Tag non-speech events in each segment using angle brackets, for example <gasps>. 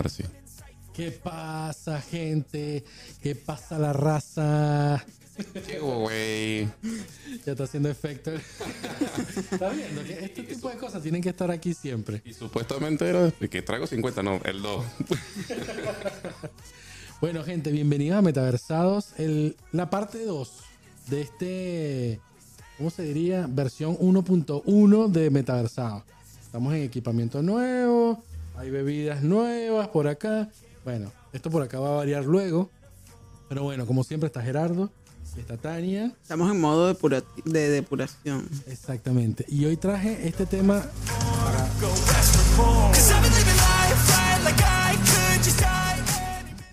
No, ahora sí. ¿Qué pasa, gente? ¿Qué pasa, la raza? Qué güey. Ya está haciendo efecto. <laughs> está viendo que este tipo de cosas tienen que estar aquí siempre. Y supuestamente era que traigo 50, no, el 2. <laughs> Bueno, gente, bienvenidos a Metaversados. El, la parte 2 de este, ¿cómo se diría? Versión 1.1 de Metaversados. Estamos en equipamiento nuevo, hay bebidas nuevas por acá. Bueno, esto por acá va a variar luego. Pero bueno, como siempre está Gerardo, está Tania. Estamos en modo depura- de depuración. Exactamente. Y hoy traje este tema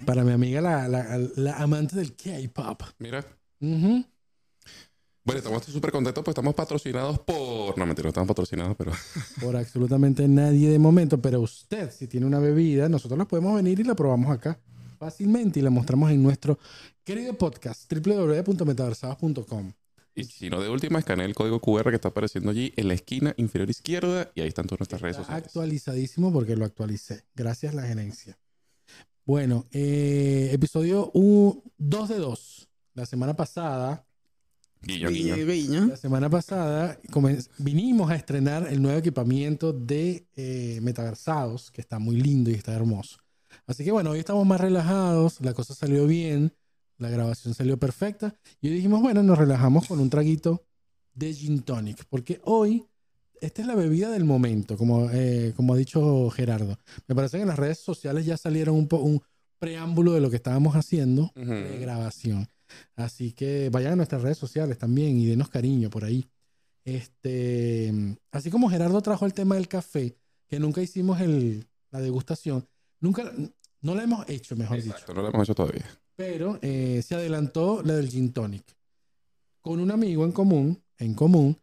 para mi amiga, la, la- la amante del K-pop. Mira. Ujú. Bueno, estamos súper contentos pues estamos patrocinados por... No, mentira, no estamos patrocinados, pero... <laughs> Por absolutamente nadie de momento, pero usted, si tiene una bebida, nosotros la podemos venir y la probamos acá fácilmente y la mostramos en nuestro querido podcast www.metaversados.com. Y si no, de última, escanea el código QR que está apareciendo allí en la esquina inferior izquierda y ahí están todas nuestras redes sociales. actualizadísimo porque lo actualicé. Gracias la gerencia. Bueno, eh, episodio 2 de 2. La semana pasada, Guiño, guiño. Guiño, la semana pasada vinimos a estrenar el nuevo equipamiento de eh, Metaversados, que está muy lindo y está hermoso. Así que bueno, hoy estamos más relajados, la cosa salió bien, la grabación salió perfecta y hoy dijimos, bueno, nos relajamos con un traguito de gin tonic, porque hoy esta es la bebida del momento, como, eh, como ha dicho Gerardo. Me parece que en las redes sociales ya salieron un, un preámbulo de lo que estábamos haciendo Ujú. de grabación. Así que vayan a nuestras redes sociales también y denos cariño por ahí. Este, así como Gerardo trajo el tema del café, que nunca hicimos el, la degustación, nunca, no la hemos hecho, mejor dicho. No lo hemos hecho todavía. Pero eh, se adelantó la del gin tonic. Con un amigo en común, en común,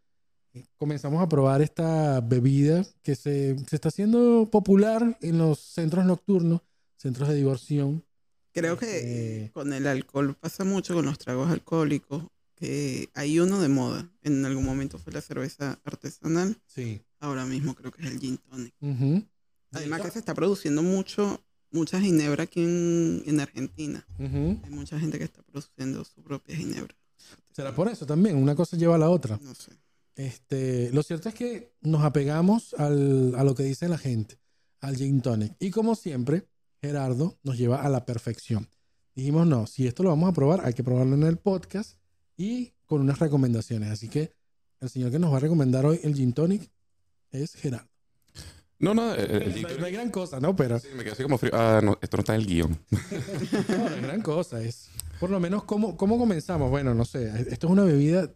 comenzamos a probar esta bebida que se, se está haciendo popular en los centros nocturnos, centros de diversión. Creo que Este- con el alcohol pasa mucho con los tragos alcohólicos, que hay uno de moda. En algún momento fue la cerveza artesanal, Sí. ahora mismo creo que es el gin tonic. Además que se está produciendo mucho, mucha ginebra aquí en, en Argentina. Hay mucha gente que está produciendo su propia ginebra. Será por eso también, una cosa lleva a la otra. No sé. Este, lo cierto es que nos apegamos al- a lo que dice la gente, al gin tonic. Y como siempre, Gerardo nos lleva a la perfección. Dijimos, no, si esto lo vamos a probar, hay que probarlo en el podcast y con unas recomendaciones. Así que el señor que nos va a recomendar hoy el gin tonic es Gerardo. No, no, el, el gin No hay gran cosa, ¿no? Pero Sí, me quedé así como frío. Ah, no, esto no está en el guion. <laughs> no, no hay gran cosa. Es por lo menos cómo, cómo comenzamos. Bueno, no sé. Esto es una bebida,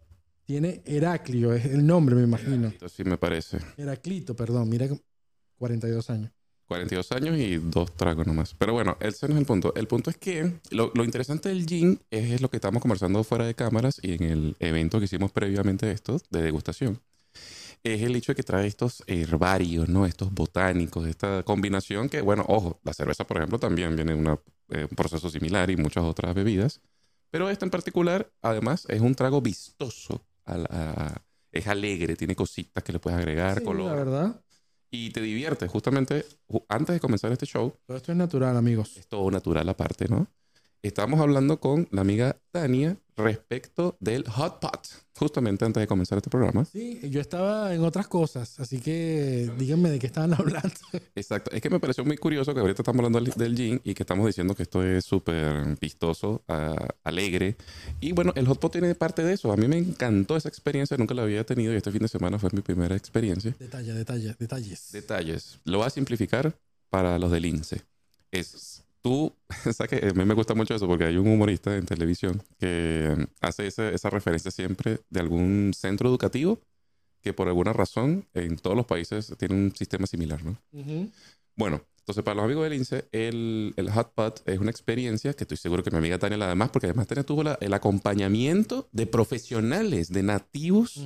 tiene Heraclio, es el nombre, me imagino. Esto sí me parece. Heraclito, perdón, mira, 42 años. 42 años y dos tragos nomás. Pero bueno, ese no es el punto. El punto es que lo, lo interesante del gin es, es lo que estamos conversando fuera de cámaras y en el evento que hicimos previamente a esto, de degustación. Es el hecho de que trae estos herbarios, ¿no? Estos botánicos, esta combinación que, bueno, ojo, la cerveza, por ejemplo, también viene de una, eh, un proceso similar y muchas otras bebidas. Pero esta en particular, además, es un trago vistoso. a la- a- es alegre, tiene cositas que le puedes agregar, Sí, color la verdad. Y te divierte. Justamente ju- antes de comenzar este show, Todo esto es natural, amigos. es todo natural aparte, ¿no? Estábamos hablando con la amiga Tania respecto del hot pot, justamente antes de comenzar este programa. Sí, yo estaba en otras cosas, así que díganme de qué estaban <laughs> hablando. Exacto. Es que me pareció muy curioso que ahorita estamos hablando del, gin y que estamos diciendo que esto es súper vistoso, ah, alegre. Y bueno, el hot pot tiene parte de eso. A mí me encantó esa experiencia, nunca la había tenido y este fin de semana fue mi primera experiencia. Detalles, detalles, detalles. Detalles. Lo voy a simplificar para los del INSE. Es tú, <laughs> sabes que a mí me gusta mucho eso porque hay un humorista en televisión que hace esa referencia siempre de algún centro educativo que por alguna razón en todos los países tiene un sistema similar, ¿no? Bueno, entonces para los amigos del INSE, el, el Hot Pot es una experiencia que estoy seguro que mi amiga Tania la además, porque además Tania tuvo la- el acompañamiento de profesionales, de nativos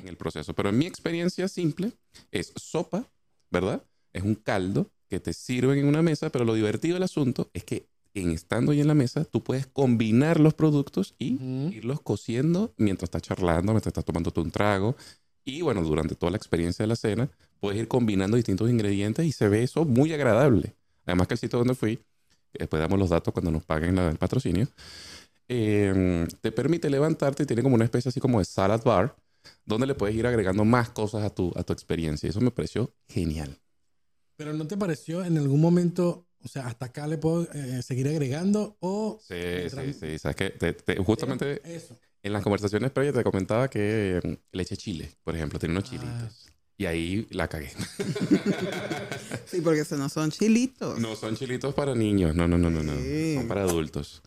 en el proceso. Pero en mi experiencia simple es sopa, ¿verdad? Es un caldo que te sirven en una mesa, pero lo divertido del asunto es que en estando ahí en la mesa, tú puedes combinar los productos y irlos cociendo mientras estás charlando, mientras estás tomándote un trago. Y bueno, durante toda la experiencia de la cena, puedes ir combinando distintos ingredientes y se ve eso muy agradable. Además que el sitio donde fui, después damos los datos cuando nos paguen la- el patrocinio, eh, te permite levantarte y tiene como una especie así como de salad bar, donde le puedes ir agregando más cosas a tu, a tu experiencia. Eso me pareció genial. Pero ¿no te pareció en algún momento, o sea, hasta acá le puedo eh, seguir agregando o... Sí, sí, sí. Sabes que te- te- justamente Eso. en las conversaciones previas te comentaba que eh, le eché chile, por ejemplo, tiene unos Ah. chilitos. Y ahí la cagué. <laughs> Sí, porque eso no son chilitos. No son chilitos para niños, no, no, no, no, no. Sí. Son para adultos.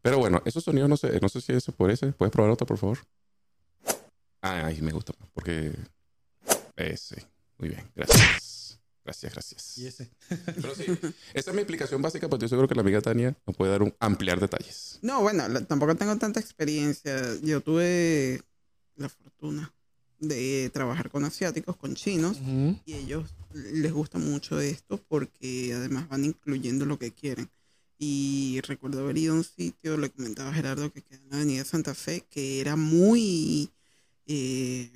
Pero bueno, esos sonidos no sé, no sé si eso es por ese. ¿Puedes probar otro, por favor? Ah, ahí me gusta más, porque ese. Muy bien, gracias. Gracias, gracias. Y ese. Pero sí, esa es mi explicación básica, pero estoy seguro que la amiga Tania nos puede dar un ampliar detalles. No, bueno, la- tampoco tengo tanta experiencia. Yo tuve la fortuna de trabajar con asiáticos, con chinos, y ellos les gusta mucho esto porque además van incluyendo lo que quieren. Y recuerdo haber ido a un sitio, le comentaba a Gerardo que queda en la Avenida Santa Fe, que era muy, eh,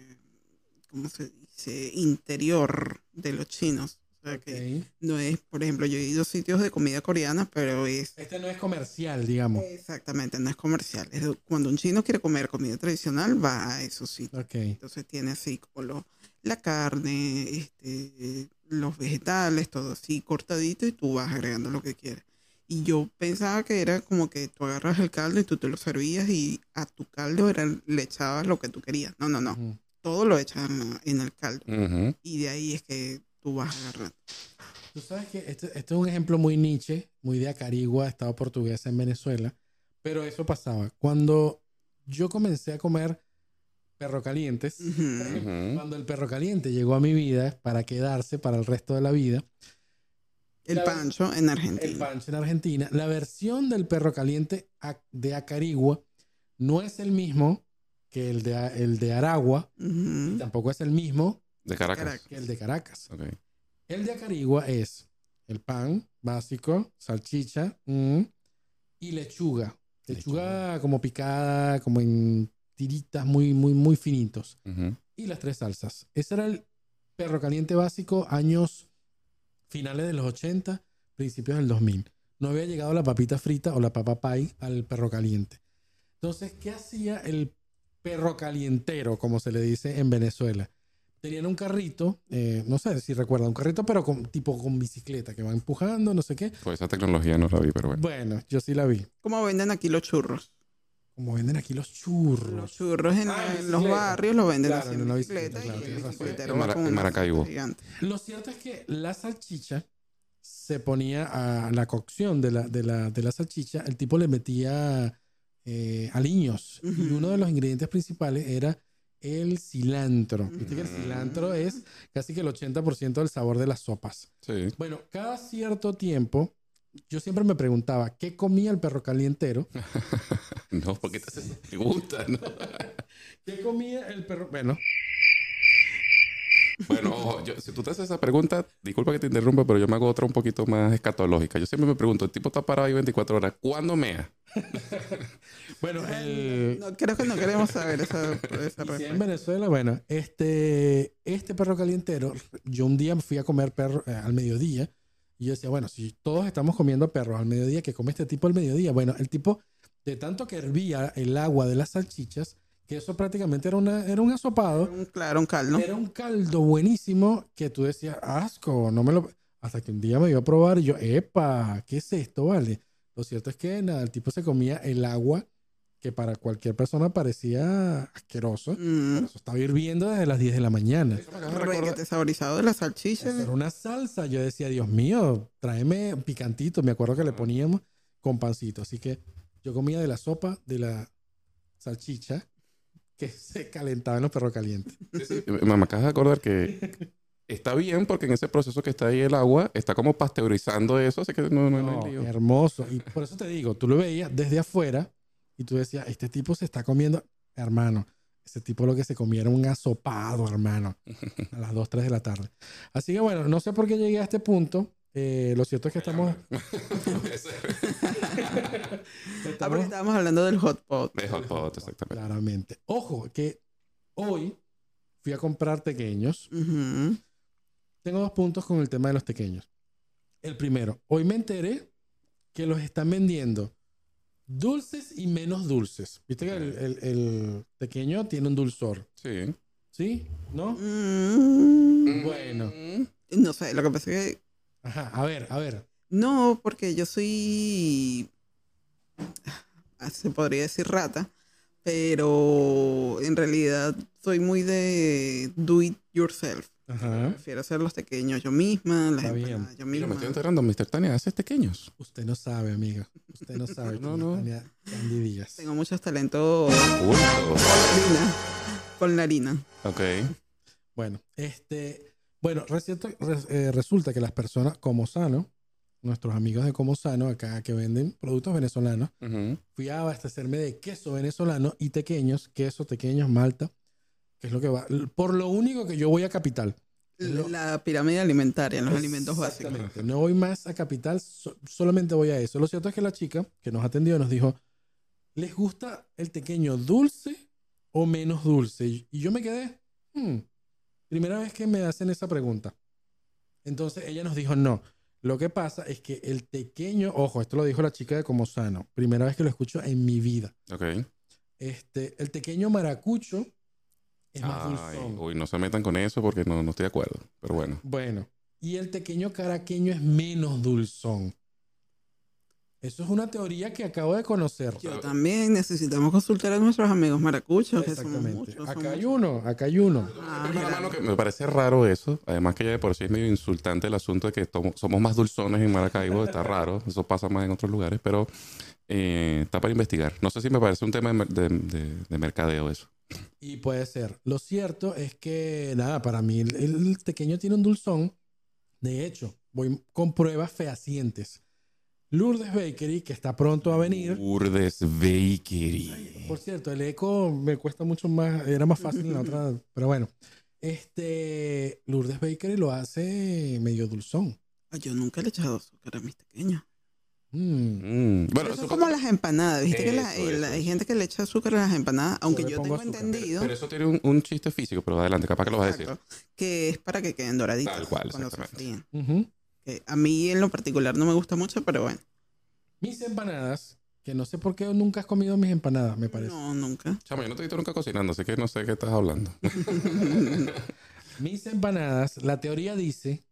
¿cómo se dice? Interior de los chinos. O sea, que Ok. no es, por ejemplo, yo he ido a sitios de comida coreana, pero es Este no es comercial, digamos. Exactamente, no es comercial. Es cuando un chino quiere comer comida tradicional, va a esos sitios. Ok. Entonces tiene así como lo- la carne, este, los vegetales, todo así cortadito y tú vas agregando lo que quieres. Y yo pensaba que era como que tú agarras el caldo y tú te lo servías y a tu caldo era, le echabas lo que tú querías. No, no, no. Ujú. Todo lo echas en, el caldo. Ujú. Y de ahí es que tú vas agarrando. Tú sabes que este, este es un ejemplo muy niche, muy de Acarigua, estado portuguesa en Venezuela. Pero eso pasaba. Cuando yo comencé a comer perro calientes, Ujú. Ujú. cuando el perro caliente llegó a mi vida para quedarse para el resto de la vida, El La- pancho en el Argentina. pancho en Argentina, la versión del perro caliente de Acarigua no es el mismo que el de, el de Aragua, Ujú. tampoco es el mismo De Caracas. Que el de Caracas. Ok. El de Acarigua es el pan básico, salchicha mm, y lechuga. Lechuga como picada, como en tiritas muy, muy, muy finitos. Ujú. Y las tres salsas. Ese era el perro caliente básico, años finales de los 80, principios del 2000. No había llegado la papita frita o la papa pie al perro caliente. Entonces, ¿qué hacía el perro calientero, como se le dice en Venezuela? Tenían un carrito, eh, no sé si recuerdan, un carrito, pero con, tipo con bicicleta, que va empujando, no sé qué. Pues esa tecnología no la vi, pero bueno. Bueno, yo sí la vi. ¿Cómo venden aquí los churros? Como venden aquí los churros. Los churros en, Ah, en los barrios los venden Claro, así en una bicicleta, bicicleta, claro, y el En Mara- en Maracaibo. Lo cierto es que la salchicha se ponía a la cocción de la, de la, de la salchicha, el tipo le metía eh, aliños. Y uno de los ingredientes principales era el cilantro. Viste que el cilantro es casi que el 80% del sabor de las sopas. Sí. Bueno, cada cierto tiempo, yo siempre me preguntaba, ¿qué comía el perro calientero? <laughs> No, porque te preguntas, ¿no? <laughs> ¿Qué comía el perro? Bueno, Bueno, ojo, yo- si tú te haces esa pregunta, disculpa que te interrumpa, pero yo me hago otra un poquito más escatológica. Yo siempre me pregunto, el tipo está parado ahí 24 horas, ¿cuándo mea? <laughs> bueno, el, No, creo que no queremos saber esa, esa si en. Venezuela, bueno, este, este perro calientero, yo un día fui a comer perro eh, al mediodía y yo decía, bueno, si todos estamos comiendo perros al mediodía, ¿qué come este tipo al mediodía? Bueno, el tipo, de tanto que hervía el agua de las salchichas, que eso prácticamente era, una, era un asopado, Un, claro, un caldo. era un caldo buenísimo que tú decías, asco, no me lo... Hasta que un día me dio a probar y yo, epa, ¿qué es esto, vale? Lo cierto es que nada, el tipo se comía el agua que para cualquier persona parecía asqueroso. Mm, Eso estaba hirviendo desde las 10 de la mañana. requete saborizado de la salchicha. Era una salsa. Yo decía, Dios mío, tráeme picantito. Me acuerdo que le poníamos con pancito. Así que yo comía de la sopa de la salchicha que se calentaba en los perros calientes. Me me acabas de acordar que está bien porque en ese proceso que está ahí el agua, está como pasteurizando eso, así que no, no, no No, hay lío. hermoso. Y por eso te digo, tú lo veías desde afuera y tú decías, este tipo se está comiendo, hermano. Ese tipo lo que se comía era un asopado, hermano, a las 2, 3 de la tarde. Así que bueno, no sé por qué llegué a este punto. Eh, lo cierto es que estamos, Ah, porque estamos estábamos hablando del hot pot. De hot pot, exactamente. claramente. Ojo, que hoy fui a comprar pequeños. Ujú. Tengo dos puntos con el tema de los pequeños. El primero, hoy me enteré que los están vendiendo dulces y menos dulces. Viste que el, el- el pequeño tiene un dulzor, Sí. ¿sí? ¿No? Mm, Bueno. No sé, lo que pasa es que Ajá, a ver, a ver. no, porque yo soy, se podría decir rata, pero en realidad soy muy de do it yourself. Ajá. Prefiero hacer los pequeños yo misma, las Está bien. empanadas yo Mira, me misma. estoy enterando, Mr. Tania, haces pequeños. Usted no sabe, amiga. Usted no sabe. <laughs> No, no. es Tania Candy Díaz. Tengo muchos talentos con la harina. Con la harina. Ok. Bueno, este, bueno, res- eh, resulta que las personas como Sano, nuestros amigos de Como Sano, acá que venden productos venezolanos, Ujú. fui a abastecerme de queso venezolano y tequeños, queso, tequeños, malta, que es lo que va. Por lo único que yo voy a Capital. Lo- La pirámide alimentaria, los alimentos básicos. No voy más a Capital, so- solamente voy a eso. Lo cierto es que la chica que nos atendió nos dijo, ¿les gusta el tequeño dulce o menos dulce? Y y yo me quedé, "Hmm, primera vez que me hacen esa pregunta. Entonces ella nos dijo, no. Lo que pasa es que el tequeño, ojo, esto lo dijo la chica de Como Sano, primera vez que lo escucho en mi vida. Ok. Este, el tequeño maracucho es más dulzón. uy, no se metan con eso porque no, no estoy de acuerdo. Pero bueno. Bueno, y el tequeño caraqueño es menos dulzón. Eso es una teoría que acabo de conocer. Yo también necesitamos consultar a nuestros amigos maracuchos, que Exactamente. muchos. Acá hay uno, acá hay uno. Ah, que me parece raro eso. Además que ya de por sí es medio insultante el asunto de que somos más dulzones en Maracaibo. Está raro. <laughs> Eso pasa más en otros lugares. Pero eh, está para investigar. No sé si me parece un tema de, de- de- de mercadeo eso. Y puede ser. Lo cierto es que, nada, para mí el, el tequeño tiene un dulzón. De hecho, voy con pruebas fehacientes. Lourdes Bakery, que está pronto a venir. Urdes Bakery. Por cierto, el eco me cuesta mucho más, era más fácil en la otra, <laughs> pero bueno. Este Lourdes Bakery lo hace medio dulzón. Ah, Yo nunca le he echado azúcar a mis pequeños. Mm. Mm, Bueno, eso es como las empanadas. Viste que la- Eso, eso, hay gente que le echa azúcar a las empanadas, aunque yo pongo tengo azúcar. entendido Pero eso tiene un, un chiste físico, pero adelante, capaz que lo vas a decir. que es para que queden doraditas Tal cual, cuando se fríen. Ujú. Que a mí en lo particular no me gusta mucho, pero bueno. Mis empanadas, que no sé por qué nunca has comido mis empanadas, me parece. No, nunca. Chamo, yo no te he visto nunca cocinando, así que no sé qué estás hablando. <laughs> Mis empanadas, la teoría dice,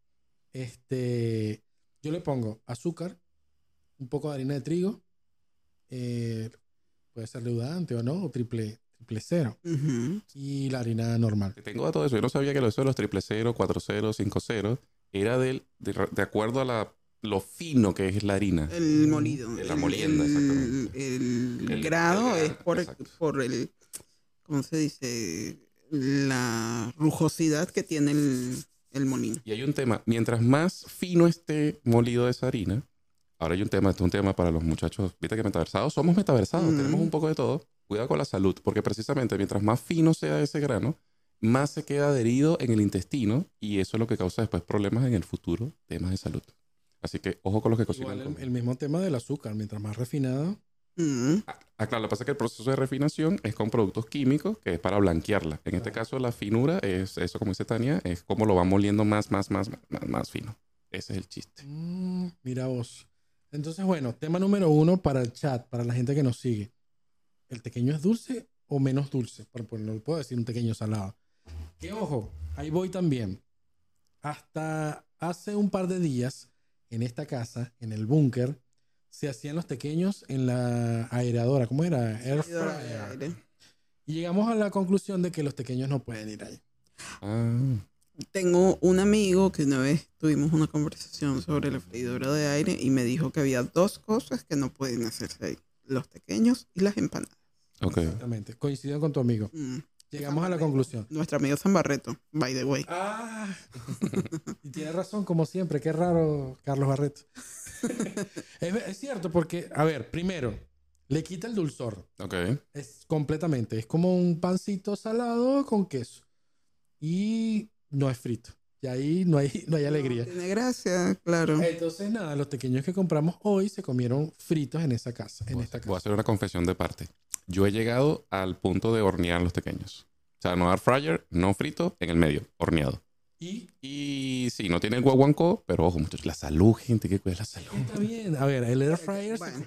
este, yo le pongo azúcar, un poco de harina de trigo, eh, puede ser leudante o no, o triple, triple cero, Ujú. y la harina normal. Te Tengo de eso. Yo no sabía que lo de los triple cero, cuatro cero, cinco cero era del, de, de acuerdo a la, lo fino que es la harina. El molido. La molienda, el, exactamente. el El- grado el es por, el- exacto. por el, ¿cómo se dice? La rugosidad que tiene el, el molino. Y hay un tema, mientras más fino esté molido esa harina, ahora hay un tema, esto es un tema para los muchachos, viste que metaversados, somos metaversados, tenemos un poco de todo. Cuidado con la salud, porque precisamente mientras más fino sea ese grano, más se queda adherido en el intestino y eso es lo que causa después problemas en el futuro, temas de salud. Así que ojo con los que cocinan. Igual el, mismo tema del azúcar, mientras más refinado. Mm. Ah, claro, lo que pasa es que el proceso de refinación es con productos químicos que es para blanquearla. En este caso, la finura es eso, como dice Tania, es como lo va moliendo más, más, más, más, más fino. Ese es el chiste. Mm, mira vos. Entonces, bueno, tema número uno para el chat, para la gente que nos sigue. ¿El pequeño es dulce o menos dulce? Por, por- no puedo decir un pequeño salado. Que ojo, ahí voy también. Hasta hace un par de días, en esta casa, en el búnker, se hacían los pequeños en la aeradora. ¿Cómo era? Air Freidora de fryer. aire. Y llegamos a la conclusión de que los pequeños no pueden ir ahí. Ah, Tengo un amigo que una vez tuvimos una conversación sobre la freidora de aire y me dijo que había dos cosas que no pueden hacerse ahí. Los pequeños y las empanadas. ok. Exactamente. Coincido con tu amigo. Mm. Llegamos a la conclusión. Nuestro amigo San Barreto, by the way. Ah, <laughs> y tiene razón, como siempre. Qué raro, Carlos Barreto. <laughs> es, es cierto, porque, a ver, primero, le quita el dulzor. Ok. Es completamente. Es como un pancito salado con queso. Y no es frito. Y ahí no hay, no hay alegría. Tiene gracia, claro. Entonces, nada, los pequeños que compramos hoy se comieron fritos en esa casa. En Voy esta hacer- Voy a casa. hacer una confesión de parte. Yo he llegado al punto de hornear los pequeños. O sea, no air fryer, no frito, en el medio, horneado. Y Y sí, no tiene el guaguancó, pero ojo, muchachos, la salud, gente, que cuida la salud. está bien. A ver, el air fryer. se- Bueno,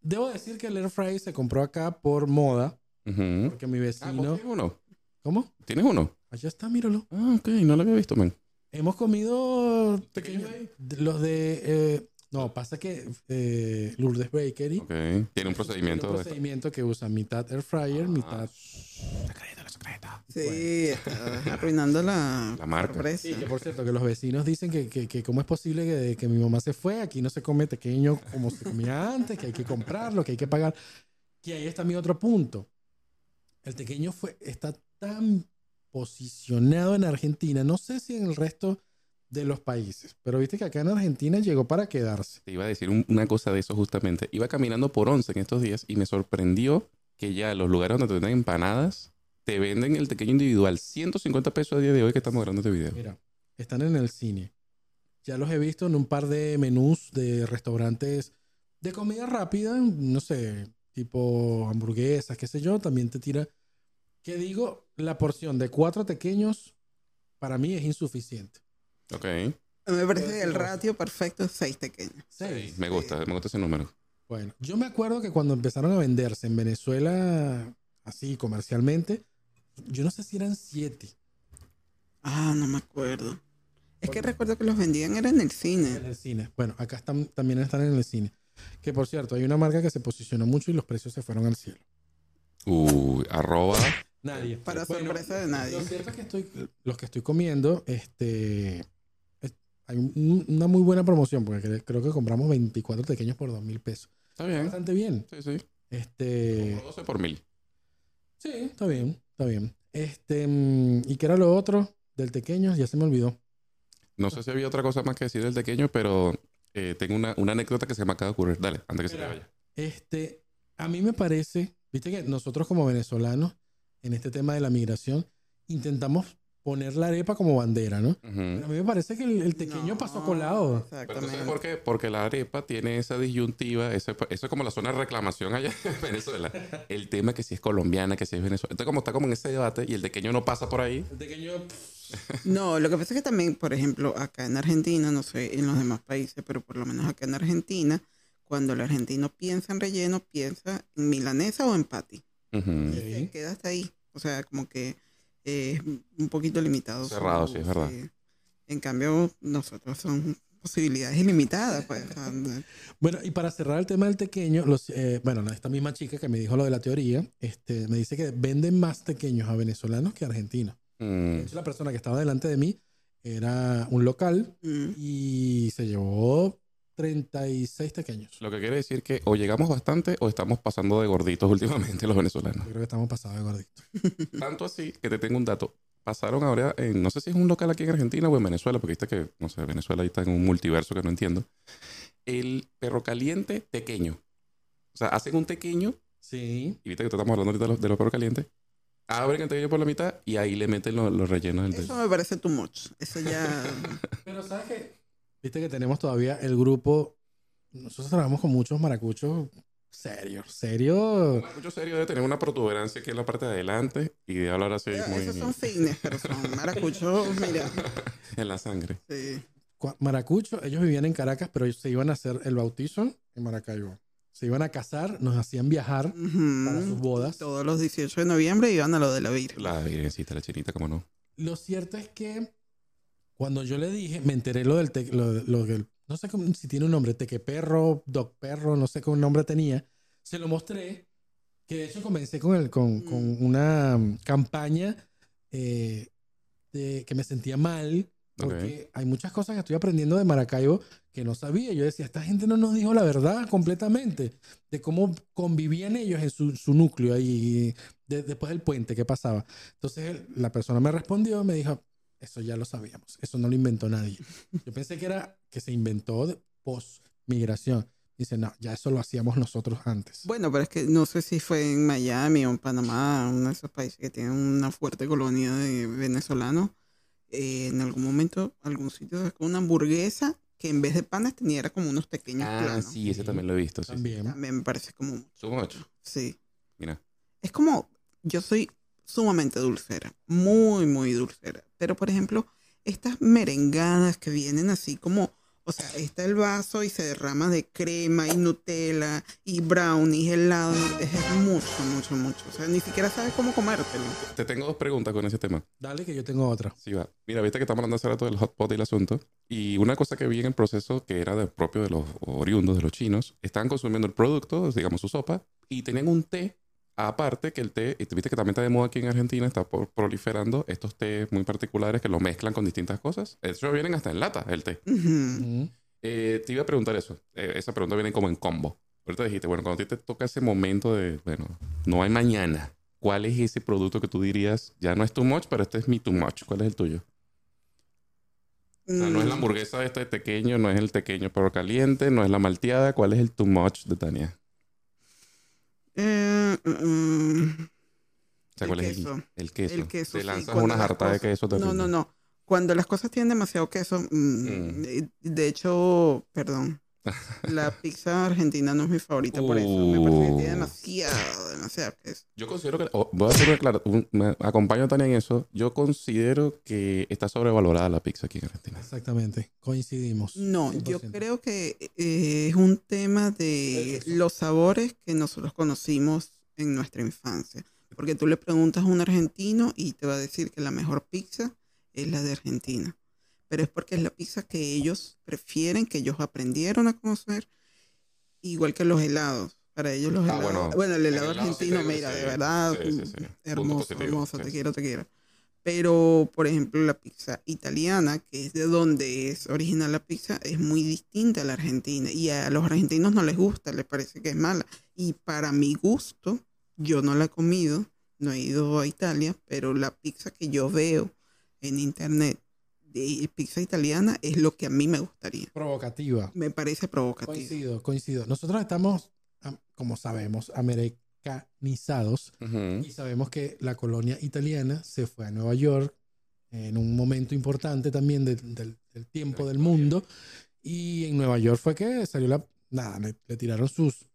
Debo decir que el air fryer se compró acá por moda. Porque mi Ah, ¿vos vecino. tienes uno? ¿Cómo? ¿Tienes uno? Allá está, míralo. Ah, ok, no lo había visto, man. Hemos comido ¿Pequeños pequeños- ahí? de- los de eh, no pasa que eh, Lourdes Bakery Ok, tiene un tiene procedimiento. un de- procedimiento que usa mitad air fryer mitad Secreto, la secreta. sí, está arruinando la, <laughs> La marca. sorpresa. Sí, que por cierto, que los vecinos dicen que, que, que cómo es posible que, que mi mamá se fue, aquí no se come pequeño como se comía antes, que hay que comprarlo, que hay que pagar. Y ahí está mi otro punto. El pequeño fue, está tan posicionado en Argentina, no sé si en el resto de los países, pero viste que acá en Argentina llegó para quedarse. Te iba a decir un- una cosa de eso justamente. Iba caminando por Once en estos días y me sorprendió que ya los lugares donde te venden empanadas te venden el pequeño individual 150 pesos a día de hoy que estamos grabando este video. Mira, están en el cine. Ya los he visto en un par de menús de restaurantes de comida rápida, no sé, tipo hamburguesas, qué sé yo, también te tira. Que digo, la porción de cuatro pequeños para mí es insuficiente. Ok. Me parece que el ratio perfecto es seis pequeños. Seis. Me gusta, me gusta ese número. Bueno, yo me acuerdo que cuando empezaron a venderse en Venezuela, así comercialmente, yo no sé si eran siete. Ah, no me acuerdo. Es que recuerdo que los vendían era en el cine. En el cine. Bueno, acá están, también están en el cine. Que por cierto, hay una marca que se posicionó mucho y los precios se fueron al cielo. Uy, arroba. Nadie. Para Bueno, sorpresa de nadie. Lo cierto es que estoy, los que estoy comiendo, este, es- hay un- una muy buena promoción, porque cre- creo que compramos 24 pequeños por 2 mil pesos. Está bien. Bastante bien. Sí, sí. Este, Como 12 por mil. sí, está bien, está bien. Este, mm, ¿y qué era lo otro del pequeño? Ya se me olvidó. No sé si había otra cosa más que decir del pequeño, pero eh, tengo una, una anécdota que se me acaba de ocurrir. Dale, antes que se te Mira. vaya. Este, a mí me parece, viste que nosotros como venezolanos, en este tema de la migración, intentamos poner la arepa como bandera, ¿no? Pero a mí me parece que el, el pequeño No, pasó colado. Pero ¿tú sabes Exactamente. por qué? Porque la arepa tiene esa disyuntiva, ese- eso es como la zona de reclamación allá <laughs> en Venezuela. El tema que si es colombiana, que si es Venezuela. Entonces, como está como en ese debate y el pequeño no pasa por ahí, El pequeño, No, lo que pasa es que también, por ejemplo, acá en Argentina, no sé en los demás países, pero por lo menos acá en Argentina, cuando el argentino piensa en relleno, piensa en milanesa o en patty. ujú, Ok. Se queda hasta ahí. O sea, como que es un poquito limitado. Cerrado, sí, es verdad. En cambio, nosotros son posibilidades ilimitadas. Pues, Bueno, y para cerrar el tema del pequeño, los, eh, bueno, esta misma chica que me dijo lo de la teoría, este, me dice que venden más pequeños a venezolanos que a argentinos. mm, De hecho, la persona que estaba delante de mí era un local Mm. y se llevó 36 pequeños. Lo que quiere decir que o llegamos bastante o estamos pasando de gorditos <laughs> últimamente los venezolanos. Yo creo que estamos pasados de gordito. <laughs> Tanto así que te tengo un dato. Pasaron ahora en, no sé si es un local aquí en Argentina o en Venezuela, porque viste que, no sé, Venezuela ahí está en un multiverso que no entiendo. El perro caliente pequeño. O sea, hacen un pequeño, Sí. y viste que estamos hablando ahorita de los, de los perros calientes, abren el pequeño por la mitad y ahí le meten los, rellenos del Eso me parece too much. Eso ya. <laughs> Pero ¿sabes qué? Viste que tenemos todavía el grupo, nosotros trabajamos con muchos maracuchos serios, serios. Mucho serio debe tener una protuberancia aquí en la parte de adelante y de hablar así muy Esos son fitness, pero son <laughs> maracuchos, mira. <laughs> en la sangre. Sí. Maracucho, ellos vivían en Caracas, pero ellos se iban a hacer el bautizo en Maracaibo. Se iban a casar, nos hacían viajar Ujú. para sus bodas. Todos los 18 de noviembre iban a lo de la Virgen. La virgencita, la chinita, como no. Lo cierto es que cuando yo le dije, me enteré lo del, te- lo, lo del- no sé cómo- si tiene un nombre, tequeperro, dog perro, no sé qué nombre tenía. Se lo mostré, que de hecho comencé con, el, con, con una mm, campaña eh, de que me sentía mal, porque hay muchas cosas que estoy aprendiendo de Maracaibo que no sabía. Yo decía, esta gente no nos dijo la verdad completamente de cómo convivían ellos en su, su núcleo ahí, de- después del puente, qué pasaba. Entonces la persona me respondió, me dijo, eso ya lo sabíamos, eso no lo inventó nadie. Yo pensé que era que se inventó de post-migración. Dice, no, ya eso lo hacíamos nosotros antes. Bueno, pero es que no sé si fue en Miami o en Panamá, uno de esos países que tienen una fuerte colonia de venezolanos. eh, en algún momento, algún sitio sacó una hamburguesa que en vez de panes tenía era como unos pequeños Ah, planos. sí, ese también lo he visto. Sí. También. También me parece como Sumo ocho. Sí. Mira. Es como, yo soy sumamente dulcera, muy, muy dulcera. Pero, por ejemplo, estas merengadas que vienen así como, o sea, está el vaso y se derrama de crema y Nutella y brownies, helado, es mucho, mucho, mucho. O sea, ni siquiera sabes cómo comértelo. Te tengo dos preguntas con ese tema. Dale que yo tengo otra. Sí, va. Mira, viste que estamos hablando hace rato del hot pot y el asunto. Y una cosa que vi en el proceso que era de propio de los oriundos, de los chinos, estaban consumiendo el producto, digamos su sopa, y tenían un té aparte que el té, y viste que también está de moda aquí en Argentina, está por- proliferando estos tés muy particulares que lo mezclan con distintas cosas. Hecho, vienen hasta en lata el té. Eh, te iba a preguntar eso. Eh, esa pregunta viene como en combo. Ahorita dijiste, bueno, cuando a ti te toca ese momento de, bueno, no hay mañana, ¿cuál es ese producto que tú dirías, ya no es too much, pero este es mi too much? ¿Cuál es el tuyo? O sea, no es la Mm, hamburguesa este de pequeño, no es el pequeño pero caliente, no es la malteada. ¿Cuál es el too much de Tania? Eh, mm, O sea, El ¿cuál es queso. el, el queso? El queso, Te sí, lanzas cuando una jarta de queso. No, no, terrible. no. Cuando las cosas tienen demasiado queso, mm, Mm. de hecho, perdón, la pizza argentina no es mi favorita por eso. Me parece que tiene demasiado, demasiado queso. Yo considero que, oh, voy a hacer una clara- un- me acompaño Tania en eso. Yo considero que está sobrevalorada la pizza aquí en Argentina. Exactamente. Coincidimos. No, yo 100%. creo que eh, es un tema de los sabores que nosotros conocimos en nuestra infancia. Porque tú le preguntas a un argentino y te va a decir que la mejor pizza es la de Argentina. Pero es porque es la pizza que ellos prefieren, que ellos aprendieron a conocer, igual que los helados. Para ellos los Ah, helados. bueno, Bueno, el el helado sí argentino, mira, sí, de verdad, sí. Punto hermoso, positivo, hermoso, te quiero, te quiero. Pero, por ejemplo, la pizza italiana, que es de donde es original la pizza, es muy distinta a la argentina. Y a los argentinos no les gusta, les parece que es mala. Y para mi gusto, yo no la he comido, no he ido a Italia, pero la pizza que yo veo en internet de pizza italiana es lo que a mí me gustaría. Provocativa. Me parece provocativo. Coincido, coincido. Nosotros estamos, am- como sabemos, americanizados y sabemos que la colonia italiana se fue a Nueva York en un momento importante también de- del, del tiempo del mundo. Y en Nueva York fue que salió la... Nada, le, le tiraron sus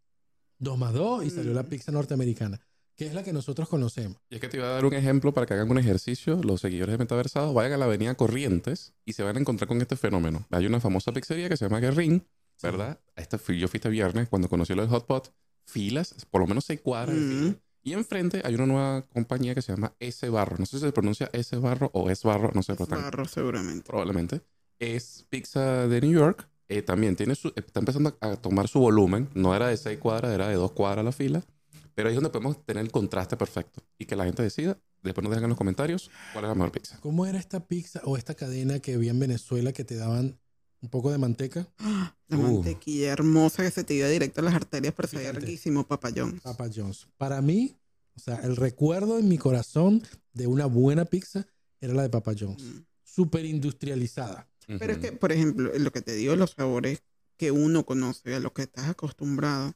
2 más 2 y salió la Mm. pizza norteamericana, que es la que nosotros conocemos. Y es que te iba a dar un ejemplo para que hagan un ejercicio. Los seguidores de Metaversados vayan a la avenida Corrientes y se van a encontrar con este fenómeno. Hay una famosa pizzería que se llama Guerrín, ¿verdad? Esta fui, yo fui este viernes cuando conocí lo del Hot Pot. Filas, por lo menos seis cuadras de Mm. fila. Y enfrente hay una nueva compañía que se llama S Barro. No sé si se pronuncia S Barro o S Barro, no sé, están- Barro, seguramente. probablemente. Es pizza de New York. Eh, también tiene su, está empezando a, a tomar su volumen. No era de seis cuadras, era de dos cuadras la fila. Pero ahí es donde podemos tener el contraste perfecto. Y que la gente decida. Después nos dejan en los comentarios cuál es la mejor pizza. ¿Cómo era esta pizza o esta cadena que había en Venezuela que te daban un poco de manteca? <gasps> La Uh. mantequilla hermosa que se te iba directo a las arterias, pero sabía riquísimo, Papa John's. Papa John's. Para mí, o sea, el recuerdo en mi corazón de una buena pizza era la de Papa John's. Mm. Súper industrializada. Pero es Ujú. que, por ejemplo, lo que te digo, los sabores que uno conoce, a los que estás acostumbrado,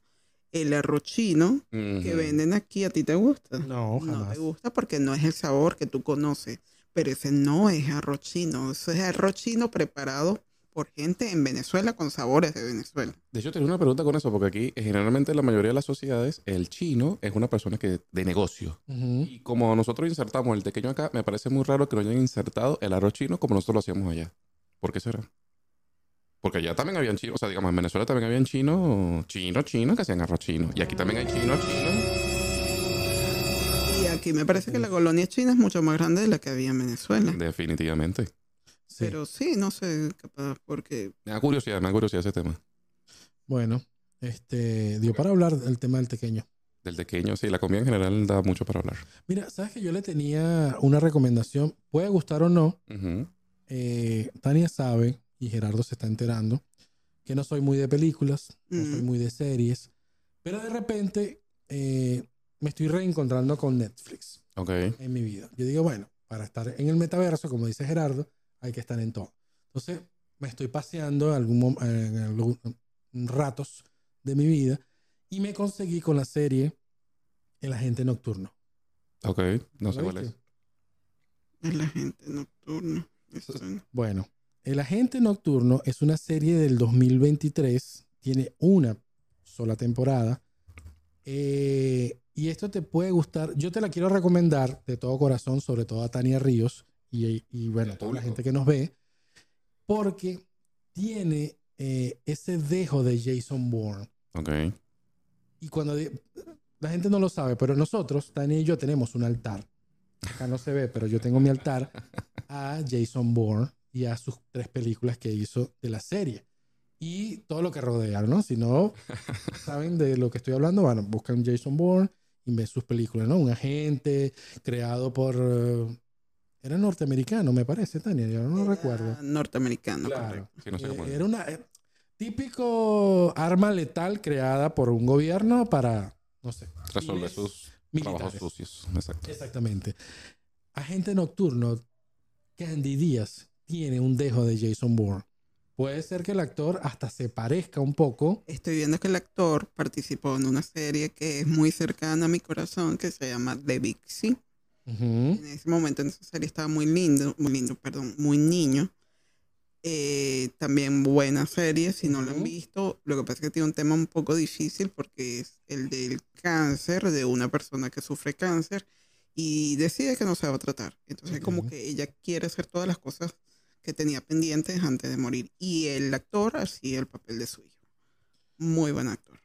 el arroz chino que venden aquí, ¿a ti te gusta? No, No jamás. te gusta porque no es el sabor que tú conoces. Pero ese no es arroz chino. Ese es arroz chino preparado por gente en Venezuela con sabores de Venezuela. De hecho, tenía una pregunta con eso, porque aquí eh, generalmente en la mayoría de las sociedades, el chino es una persona que de negocio. Y como nosotros insertamos el pequeño acá, me parece muy raro que no hayan insertado el arroz chino como nosotros lo hacíamos allá. ¿Por qué será? Porque allá también habían chinos, o sea, digamos, en Venezuela también habían chinos, chinos, chinos que hacían arroz chino. Y aquí también hay chinos, chinos. Y aquí me parece que la colonia china es mucho más grande de la que había en Venezuela. Definitivamente. Sí. Pero sí, no sé, capaz, porque Me da curiosidad, me da curiosidad ese tema. Bueno, este dio para hablar del tema del pequeño. Del pequeño, sí, la comida en general da mucho para hablar. Mira, sabes que yo le tenía una recomendación, puede gustar o no. Eh, Tania sabe, y Gerardo se está enterando, que no soy muy de películas, no soy Mm. muy de series, pero de repente eh, me estoy reencontrando con Netflix Ok. en mi vida. Yo digo, bueno, para estar en el metaverso, como dice Gerardo, hay que estar en todo. Entonces, me estoy paseando algún, mom- en algún- ratos de mi vida y me conseguí con la serie El Agente Nocturno. Ok. No sé ¿Lo cuál es. viste? es la gente nocturna. me suena. Bueno, El Agente Nocturno es una serie del 2023, tiene una sola temporada. Eh, Y esto te puede gustar. Yo te la quiero recomendar de todo corazón, sobre todo a Tania Ríos y, y bueno, a toda la gente que nos ve, porque tiene eh, ese dejo de Jason Bourne. Ok. Y cuando la gente no lo sabe, pero nosotros, Tania y yo, tenemos un altar. Acá no se ve, pero yo tengo mi altar a Jason Bourne y a sus tres películas que hizo de la serie. Y todo lo que rodea, ¿no? Si no <laughs> saben de lo que estoy hablando, bueno, buscan Jason Bourne y ven sus películas, ¿no? Un agente creado por... eh, era norteamericano, me parece, Tania, yo no Era recuerdo. Norteamericano, Claro. Sí, no sé Eh, cómo. era una eh, típico arma letal creada por un gobierno para, no sé, Resolver sus militares. trabajos sucios. Exacto. Exactamente. Agente nocturno, Candy Díaz tiene un dejo de Jason Bourne. Puede ser que el actor hasta se parezca un poco. Estoy viendo que el actor participó en una serie que es muy cercana a mi corazón, que se llama The C. Ujú. En ese momento en esa serie estaba muy lindo, muy lindo, perdón, muy niño. Eh, también buena serie, si no la han visto. Lo que pasa es que tiene un tema un poco difícil porque es el del cáncer, de una persona que sufre cáncer y decide que no se va a tratar. Entonces, como Ok. que ella quiere hacer todas las cosas que tenía pendientes antes de morir. Y el actor hacía el papel de su hijo. Muy buen actor.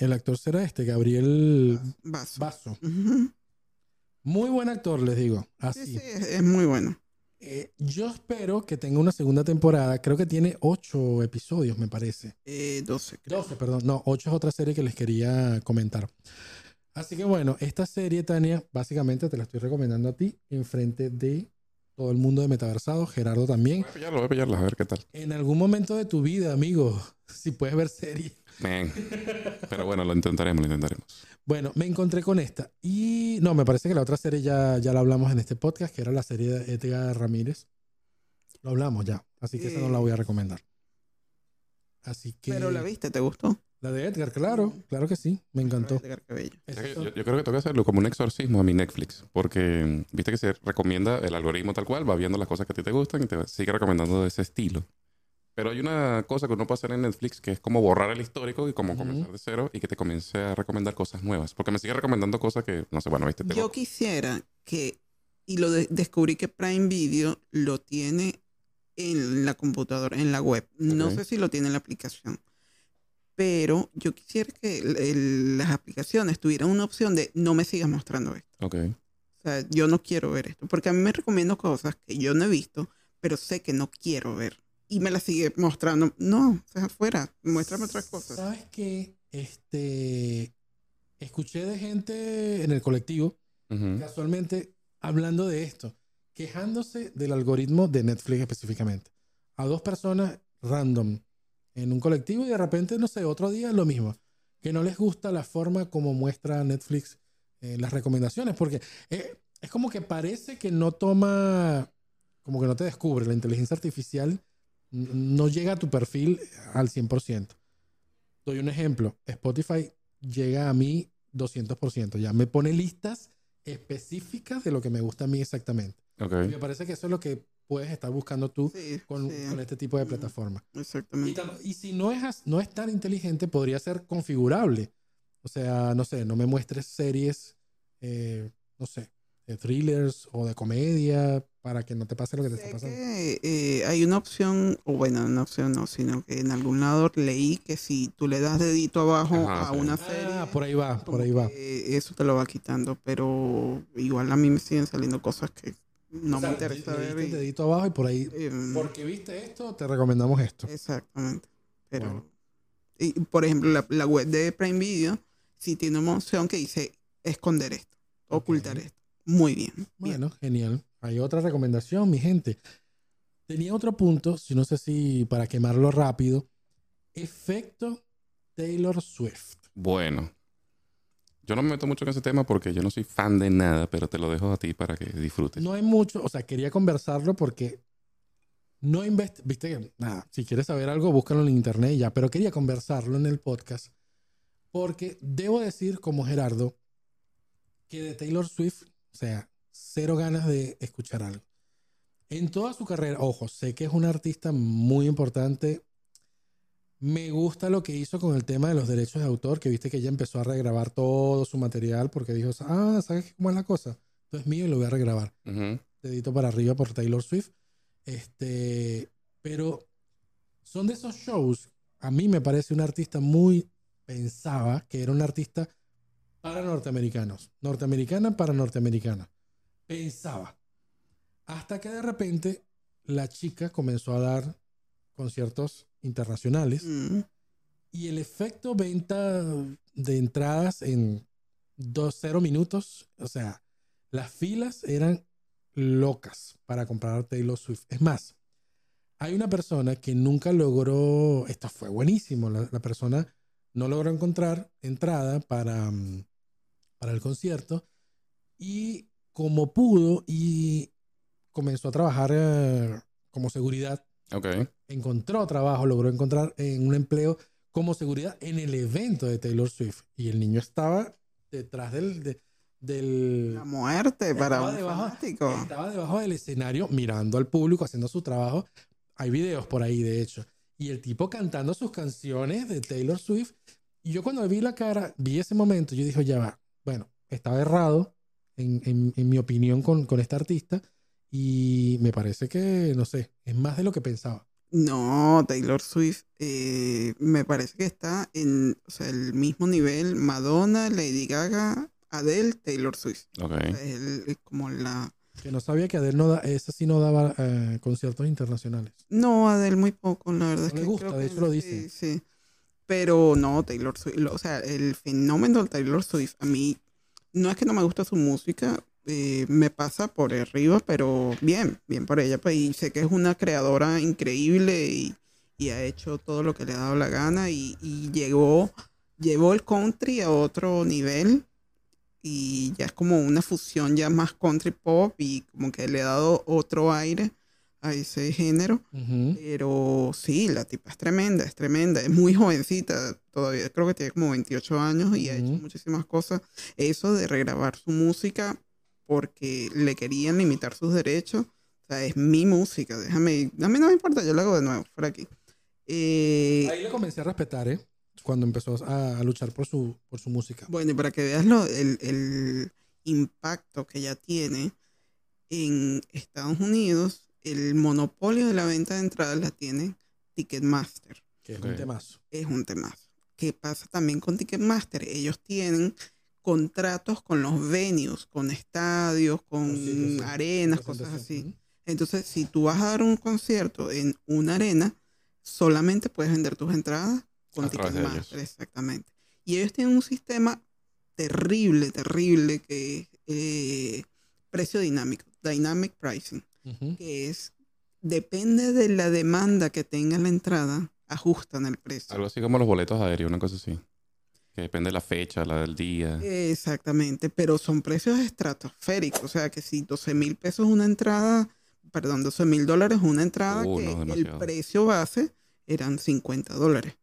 El actor será este, Gabriel Vaso. Ujú. Muy buen actor, les digo. Sí, Así. sí, es, es muy bueno. Eh, yo espero que tenga una segunda temporada. Creo que tiene ocho episodios, me parece. Eh, 12, creo. 12, perdón. No, 8 es otra serie que les quería comentar. Así que bueno, esta serie, Tania, básicamente te la estoy recomendando a ti en frente de todo el mundo de Metaversado, Gerardo también. Voy a pillarlo, voy a pillarlo, a ver qué tal. En algún momento de tu vida, amigo, <laughs> si puedes ver series. Man. Pero bueno, lo intentaremos, lo intentaremos. Bueno, me encontré con esta. Y no, me parece que la otra serie ya, ya la hablamos en este podcast, que era la serie de Edgar Ramírez. Lo hablamos ya, así que esa no la voy a recomendar. Así que... Pero la viste, ¿te gustó? La de Edgar, claro, claro que sí, me encantó. Edgar Cabello. Yo, yo creo que tengo que hacerlo como un exorcismo a mi Netflix, porque viste que se recomienda el algoritmo tal cual, va viendo las cosas que a ti te gustan y te sigue recomendando de ese estilo. Pero hay una cosa que uno puede hacer en Netflix que es como borrar el histórico y como Ujú. comenzar de cero y que te comience a recomendar cosas nuevas. Porque me sigue recomendando cosas que, no sé, bueno, viste, tengo- Yo quisiera que, y lo de- descubrí que Prime Video lo tiene en la computadora, en la web. No Ok. sé si lo tiene en la aplicación. Pero yo quisiera que el- el- las aplicaciones tuvieran una opción de no me sigas mostrando esto. Ok. O sea, yo no quiero ver esto. Porque a mí me recomiendo cosas que yo no he visto, pero sé que no quiero ver. Y me las sigue mostrando. No, o sea, afuera. Muéstrame otras cosas. ¿Sabes qué? Este, escuché de gente en el colectivo, Ujú. casualmente, hablando de esto, quejándose del algoritmo de Netflix específicamente. A dos personas random en un colectivo y de repente, no sé, otro día lo mismo. Que no les gusta la forma como muestra Netflix eh, las recomendaciones, porque eh, es como que parece que no toma, como que no te descubre, la inteligencia artificial no llega a tu perfil al 100%. Doy un ejemplo, Spotify llega a mí 200%, ya me pone listas específicas de lo que me gusta a mí exactamente. Ok. Y me parece que eso es lo que puedes estar buscando tú Sí, con, sí, con este tipo de plataforma. Y, exactamente. tam- y si no es, no es tan inteligente, podría ser configurable. O sea, no sé, no me muestres series, eh, no sé, de thrillers o de comedia para que no te pase lo que te está pasando. que eh, hay una opción, o bueno, una opción no, sino que en algún lado leí que si tú le das dedito abajo Ajá, a sí. una serie, Ah, por ahí va, por ahí va. eso te lo va quitando, pero igual a mí me siguen saliendo cosas que no O sea, me interesa le- le ver. y- dedito abajo y por ahí, em, porque viste esto, te recomendamos esto. Exactamente. Pero, Bueno. y, por ejemplo, la, la web de Prime Video sí tiene una opción que dice esconder esto, ocultar esto. Muy bien. bien. Bueno, genial. Hay otra recomendación, mi gente. Tenía otro punto, si no sé si para quemarlo rápido. Efecto Taylor Swift. Bueno. Yo no me meto mucho en ese tema porque yo no soy fan de nada, pero te lo dejo a ti para que disfrutes. No hay mucho, o sea, quería conversarlo porque no invest, viste que nada, si quieres saber algo, búscalo en internet y ya, pero quería conversarlo en el podcast porque debo decir como Gerardo que de Taylor Swift, o sea, cero ganas de escuchar algo. En toda su carrera, ojo, sé que es una artista muy importante, Me gusta lo que hizo con el tema de los derechos de autor, que viste que ella empezó a regrabar todo su material porque dijo, ah, ¿sabes cómo es la cosa? Esto es mío y lo voy a regrabar. Ujú. Dedito para arriba por Taylor Swift. Este, pero son de esos shows. A mí me parece un artista muy pensaba que era un artista para norteamericanos, norteamericana para norteamericana. Pensaba. Hasta que de repente la chica comenzó a dar conciertos internacionales Mm. y el efecto venta de entradas en dos, cero minutos, o sea, las filas eran locas para comprar Taylor Swift. Es más, hay una persona que nunca logró, esto fue buenísimo, la, la persona no logró encontrar entrada para, mm, para el concierto y como pudo y comenzó a trabajar eh, como seguridad Ok. encontró trabajo, logró encontrar en un empleo como seguridad en el evento de Taylor Swift. Y el niño estaba detrás del... de- del La muerte para un debajo, fanático. estaba debajo del escenario mirando al público, haciendo su trabajo. Hay videos por ahí, de hecho. Y el tipo cantando sus canciones de Taylor Swift. Y yo cuando vi la cara, vi ese momento, yo dije, ya va. Bueno, estaba errado, en, en- en mi opinión, con, con esta artista. Y me parece que, no sé, es más de lo que pensaba. No, Taylor Swift eh, me parece que está en o sea, el mismo nivel Madonna, Lady Gaga, Adele, Taylor Swift. Ok. O sea, como la... Que no sabía que Adele no da, esa sí no daba eh, conciertos internacionales. No, Adele muy poco, la verdad. es No le que gusta, creo de que hecho lo sí, dice. Sí, Pero no, Taylor Swift, lo- o sea, el fenómeno de Taylor Swift, a mí, no es que no me gusta su música, eh, me pasa por arriba, pero bien, bien por ella. Pues, y sé que es una creadora increíble y, y ha hecho todo lo que le ha dado la gana y, y llegó, llevó el country a otro nivel y ya es como una fusión ya más country pop y como que le ha dado otro aire a ese género. Ujú. Pero sí, la tipa es tremenda, es tremenda, es muy jovencita todavía, creo que tiene como 28 años y ha hecho muchísimas cosas. Eso de regrabar su música porque le querían limitar sus derechos, o sea, es mi música, déjame, a mí no me importa, yo lo hago de nuevo, por aquí. Eh, Ahí le comencé a respetar, ¿eh? Cuando empezó a, a luchar por su, por su música. Bueno, y para que veas lo, el, el impacto que ya tiene en Estados Unidos, el monopolio de la venta de entradas la tiene Ticketmaster. Que es Ok. un temazo. Es un temazo. ¿Qué pasa también con Ticketmaster? Ellos tienen contratos con los venues, con estadios, con sí. arenas, cosas así. Entonces, si tú vas a dar un concierto en una arena, solamente puedes vender tus entradas con. Ticketmaster, exactamente. Y ellos tienen un sistema terrible, terrible, que es eh, precio dinámico, dynamic pricing, que es, depende de la demanda que tenga la entrada, ajustan el precio. Algo así como los boletos aéreos, una cosa así. Que depende de la fecha, la del día. Exactamente, pero son precios estratosféricos, o sea que si 12 mil pesos una entrada, perdón, 12 mil dólares una entrada, Uh, que no, el precio base eran 50 dólares.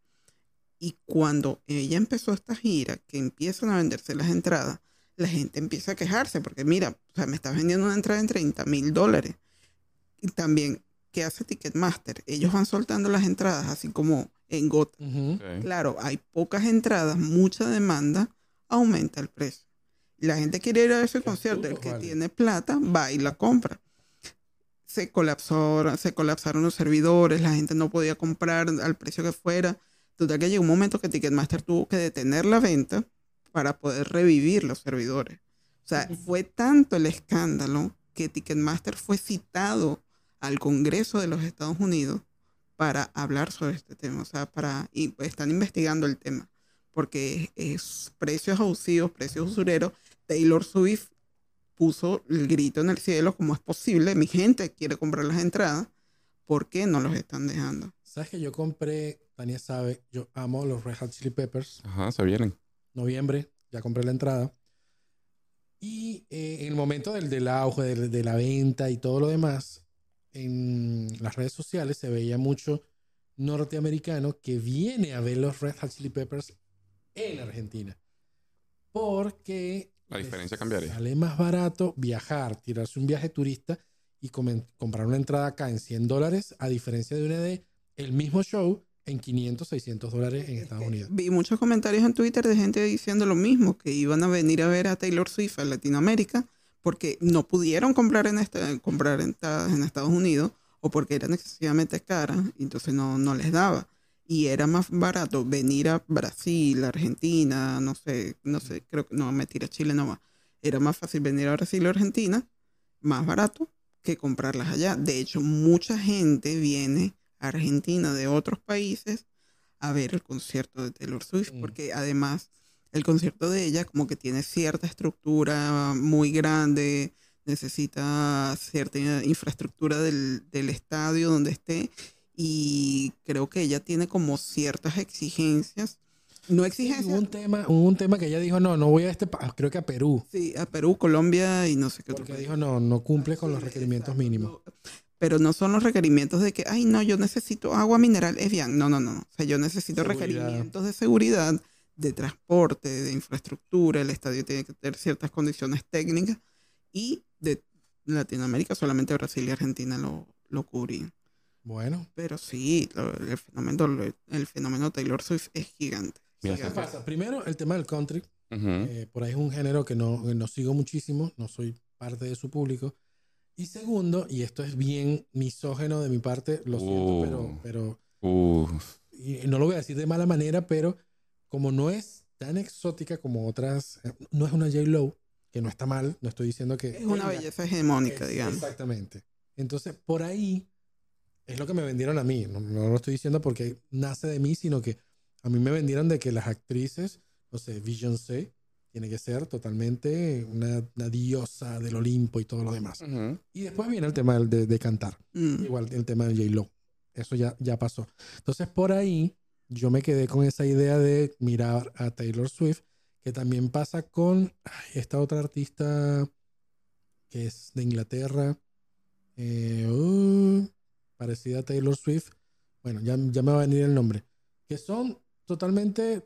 Y cuando ella empezó esta gira, que empiezan a venderse las entradas, la gente empieza a quejarse, porque mira, o sea, me estás vendiendo una entrada en 30 mil dólares. Y también, ¿qué hace Ticketmaster? Ellos van soltando las entradas así como en gota. Claro, hay pocas entradas, mucha demanda, aumenta el precio. La gente quiere ir a ese Qué concierto, el que vale. tiene plata va y la compra. Se colapsó, se colapsaron los servidores, la gente no podía comprar al precio que fuera. Total que llegó un momento que Ticketmaster tuvo que detener la venta para poder revivir los servidores. O sea, fue tanto el escándalo que Ticketmaster fue citado al Congreso de los Estados Unidos para hablar sobre este tema, o sea, para y pues, están investigando el tema, porque es, precios abusivos, precios usureros. Taylor Swift puso el grito en el cielo, como es posible? Mi gente quiere comprar las entradas, ¿por qué no los están dejando? Sabes que yo compré, Tania sabe, yo amo los Red Hot Chili Peppers. Ajá, se vienen. Noviembre, ya compré la entrada. Y eh, en el momento del, del auge, del- de, la venta y todo lo demás, en las redes sociales se veía mucho norteamericano que viene a ver los Red Hot Chili Peppers en Argentina. Porque La diferencia cambiaría. Sale más barato viajar, tirarse un viaje turista y comprar una entrada acá en 100 dólares, a diferencia de una de el mismo show en 500, 600 dólares en Estados Unidos. Vi muchos comentarios en Twitter de gente diciendo lo mismo, que iban a venir a ver a Taylor Swift a Latinoamérica porque no pudieron comprar en, esta, comprar entradas en Estados Unidos o porque eran excesivamente caras, y entonces no, no les daba. Y era más barato venir a Brasil, Argentina, no sé, no sé, creo que no, mentira, Chile no va. Era más fácil venir a Brasil o Argentina, más barato, que comprarlas allá. De hecho, mucha gente viene a Argentina de otros países a ver el concierto de Taylor Swift, porque además el concierto de ella como que tiene cierta estructura muy grande, necesita cierta infraestructura del, del estadio donde esté y creo que ella tiene como ciertas exigencias. No Hubo exigencias, un tema, hubo un tema que ella dijo, no, no voy a este, creo que a Perú, sí, a Perú, Colombia y no sé qué otro porque país. dijo, no, no cumple con los requerimientos mínimos. Pero no son los requerimientos de que, ay, no, yo necesito agua mineral, es bien. No, no, no. no. O sea, yo necesito Seguridad. requerimientos de seguridad, de transporte, de infraestructura. El estadio tiene que tener ciertas condiciones técnicas. Y de Latinoamérica, solamente Brasil y Argentina lo, lo cubrían. Bueno, Pero sí, lo- el fenómeno, el fenómeno Taylor Swift es gigante. Mira, ¿qué pasa? Primero, el tema del country. Ujú. Eh, por ahí es un género que no, que no sigo muchísimo, no soy parte de su público. Y segundo, y esto es bien misógeno de mi parte, lo siento, Uh. pero, pero Uf. y no lo voy a decir de mala manera, pero como no es tan exótica como otras, eh, no es una J-Lo, que no está mal, no estoy diciendo que... Es una belleza hegemónica, es- digamos. Exactamente. Entonces, por ahí es lo que me vendieron a mí. No, no lo estoy diciendo porque nace de mí, sino que a mí me vendieron de que las actrices, no sé, Beyoncé, tiene que ser totalmente una, una diosa del Olimpo y todo lo demás. Y después viene el tema de cantar. Mm. Igual el tema de J-Lo. Eso ya, ya pasó. Entonces, por ahí yo me quedé con esa idea de mirar a Taylor Swift, que también pasa con ay, esta otra artista que es de Inglaterra, eh, uh, parecida a Taylor Swift. Bueno, ya, ya me va a venir el nombre. Que son totalmente,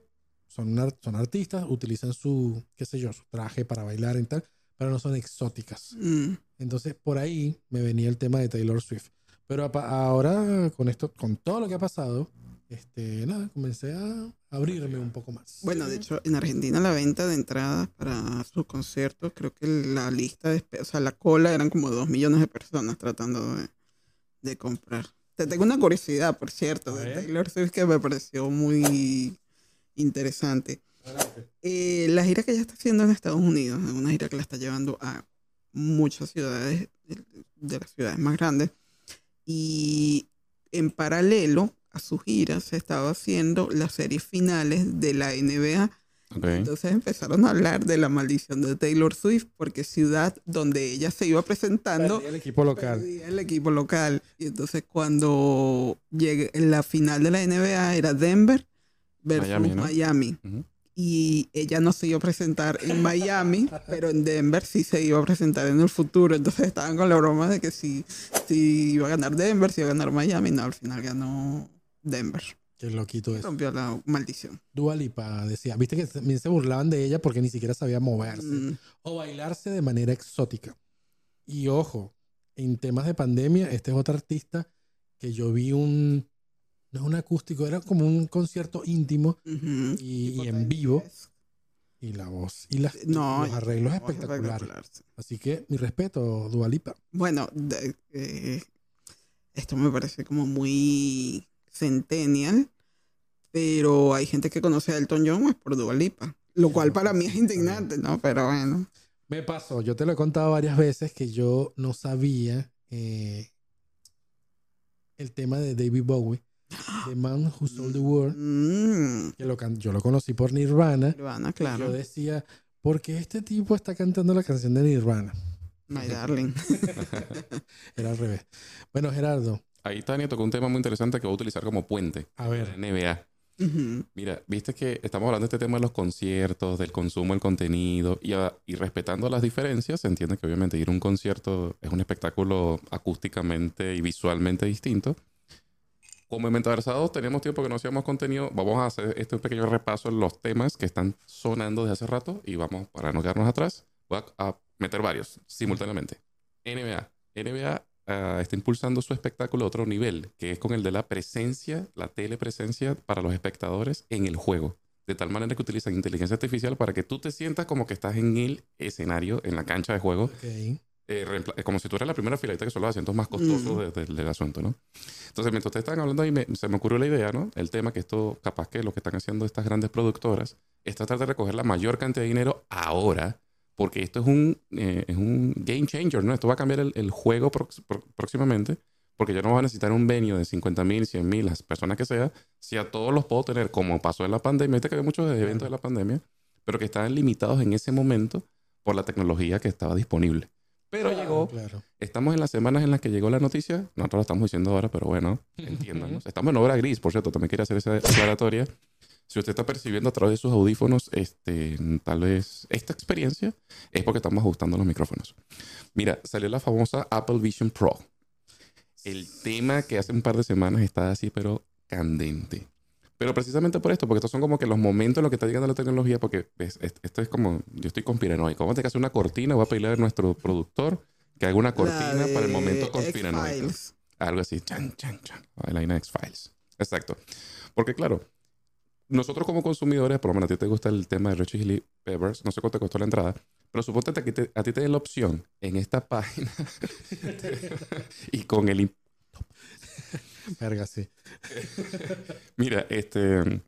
son, son artistas, utilizan su, qué sé yo, su traje para bailar y tal, pero no son exóticas. Mm. Entonces, por ahí me venía el tema de Taylor Swift. Pero ahora, con esto, con todo lo que ha pasado, este, nada, comencé a abrirme un poco más. Bueno, de hecho, en Argentina la venta de entradas para sus conciertos, creo que la lista de o sea, la cola eran como dos millones de personas tratando de, de comprar. Te tengo una curiosidad, por cierto, de. Taylor Swift que me pareció muy interesante. Eh, la gira que ella está haciendo en Estados Unidos, es una gira que la está llevando a muchas ciudades, de, de las ciudades más grandes, y en paralelo a su gira se estaba haciendo las series finales de la NBA. Ok. Entonces empezaron a hablar de la maldición de Taylor Swift, porque ciudad donde ella se iba presentando Perdí el equipo local. perdía el equipo local. Y entonces cuando llegue la final de la NBA era Denver versus Miami, Miami. ¿no? Ujú. Y ella no se iba a presentar en Miami, <laughs> pero en Denver sí se iba a presentar en el futuro. Entonces estaban con la broma de que si, si iba a ganar Denver, si iba a ganar Miami. No, al final ganó Denver. Qué loquito eso. Rompió la maldición. Dua Lipa decía, viste que también se burlaban de ella porque ni siquiera sabía moverse Mm, o bailarse de manera exótica. Y ojo, en temas de pandemia, este es otro artista que yo vi un, no es un acústico, era como un concierto íntimo y, en vivo y la voz y las, No, los arreglos espectaculares. espectacular, sí. Así que mi respeto, Dualipa. Bueno, eh, esto me parece como muy centennial, pero hay gente que conoce a Elton John pues, por Dua Lipa, lo cual para mí es indignante, ¿no? Pero bueno. Me pasó, yo te lo he contado varias veces que yo no sabía eh, el tema de David Bowie, The <gasps> Man Who Sold the World, Mm, que lo yo lo conocí por Nirvana. Nirvana, y Yo claro. decía, ¿por qué este tipo está cantando la canción de Nirvana? My darling. <laughs> Era al revés. Bueno, Gerardo, Ahí Tania tocó un tema muy interesante que voy a utilizar como puente. a ver, NBA. Mira, viste que estamos hablando de este tema de los conciertos, del consumo del contenido y, a- y respetando las diferencias, se entiende que obviamente ir a un concierto es un espectáculo acústicamente y visualmente distinto. Como en Metaversados tenemos tiempo que no hacíamos contenido, vamos a hacer este pequeño repaso en los temas que están sonando desde hace rato y vamos, para no quedarnos atrás, voy a, a meter varios simultáneamente. NBA. NBA ah, está impulsando su espectáculo a otro nivel, que es con el de la presencia, la telepresencia para los espectadores en el juego. De tal manera que utilizan inteligencia artificial para que tú te sientas como que estás en el escenario, en la cancha de juego, Ok. eh, eh, como si tú eras la primera filita que son los asientos más costosos de- de- del asunto, ¿no? Entonces, mientras ustedes estaban hablando ahí, me- se me ocurrió la idea, ¿no? El tema que esto, capaz que lo que están haciendo estas grandes productoras es tratar de recoger la mayor cantidad de dinero ahora, porque esto es un, eh, es un game changer, ¿no? Esto va a cambiar el, el juego prox- pro- próximamente, porque ya no va a necesitar un venue de 50 mil, 100 mil, las personas que sea, si a todos los puedo tener, como pasó en la pandemia, viste que había muchos eventos de la pandemia, pero que estaban limitados en ese momento por la tecnología que estaba disponible. Pero llegó Claro. Estamos en las semanas en las que llegó la noticia. Nosotros lo estamos diciendo ahora, pero bueno, entiéndanos. Estamos en obra gris, por cierto. También quería hacer esa aclaratoria. Si usted está percibiendo a través de sus audífonos, este, tal vez esta experiencia es porque estamos ajustando los micrófonos. Mira, salió la famosa Apple Vision Pro. El tema que hace un par de semanas está así, pero candente. Pero precisamente por esto, porque estos son como que los momentos en los que está llegando la tecnología, porque ves, est- esto es como, yo estoy conspiranoico. Vamos a tener que hacer una cortina, voy a pedirle a nuestro productor que haga una cortina para el momento conspiranoico. Algo así, chan, chan, chan. La de X-Files. Exacto. Porque claro, nosotros como consumidores, por lo menos a ti te gusta el tema de Red Chili Peppers, no sé cuánto te costó la entrada, pero suponte que te- a ti te den la opción en esta página <laughs> y con el... Verga, sí. <laughs> Mira, este...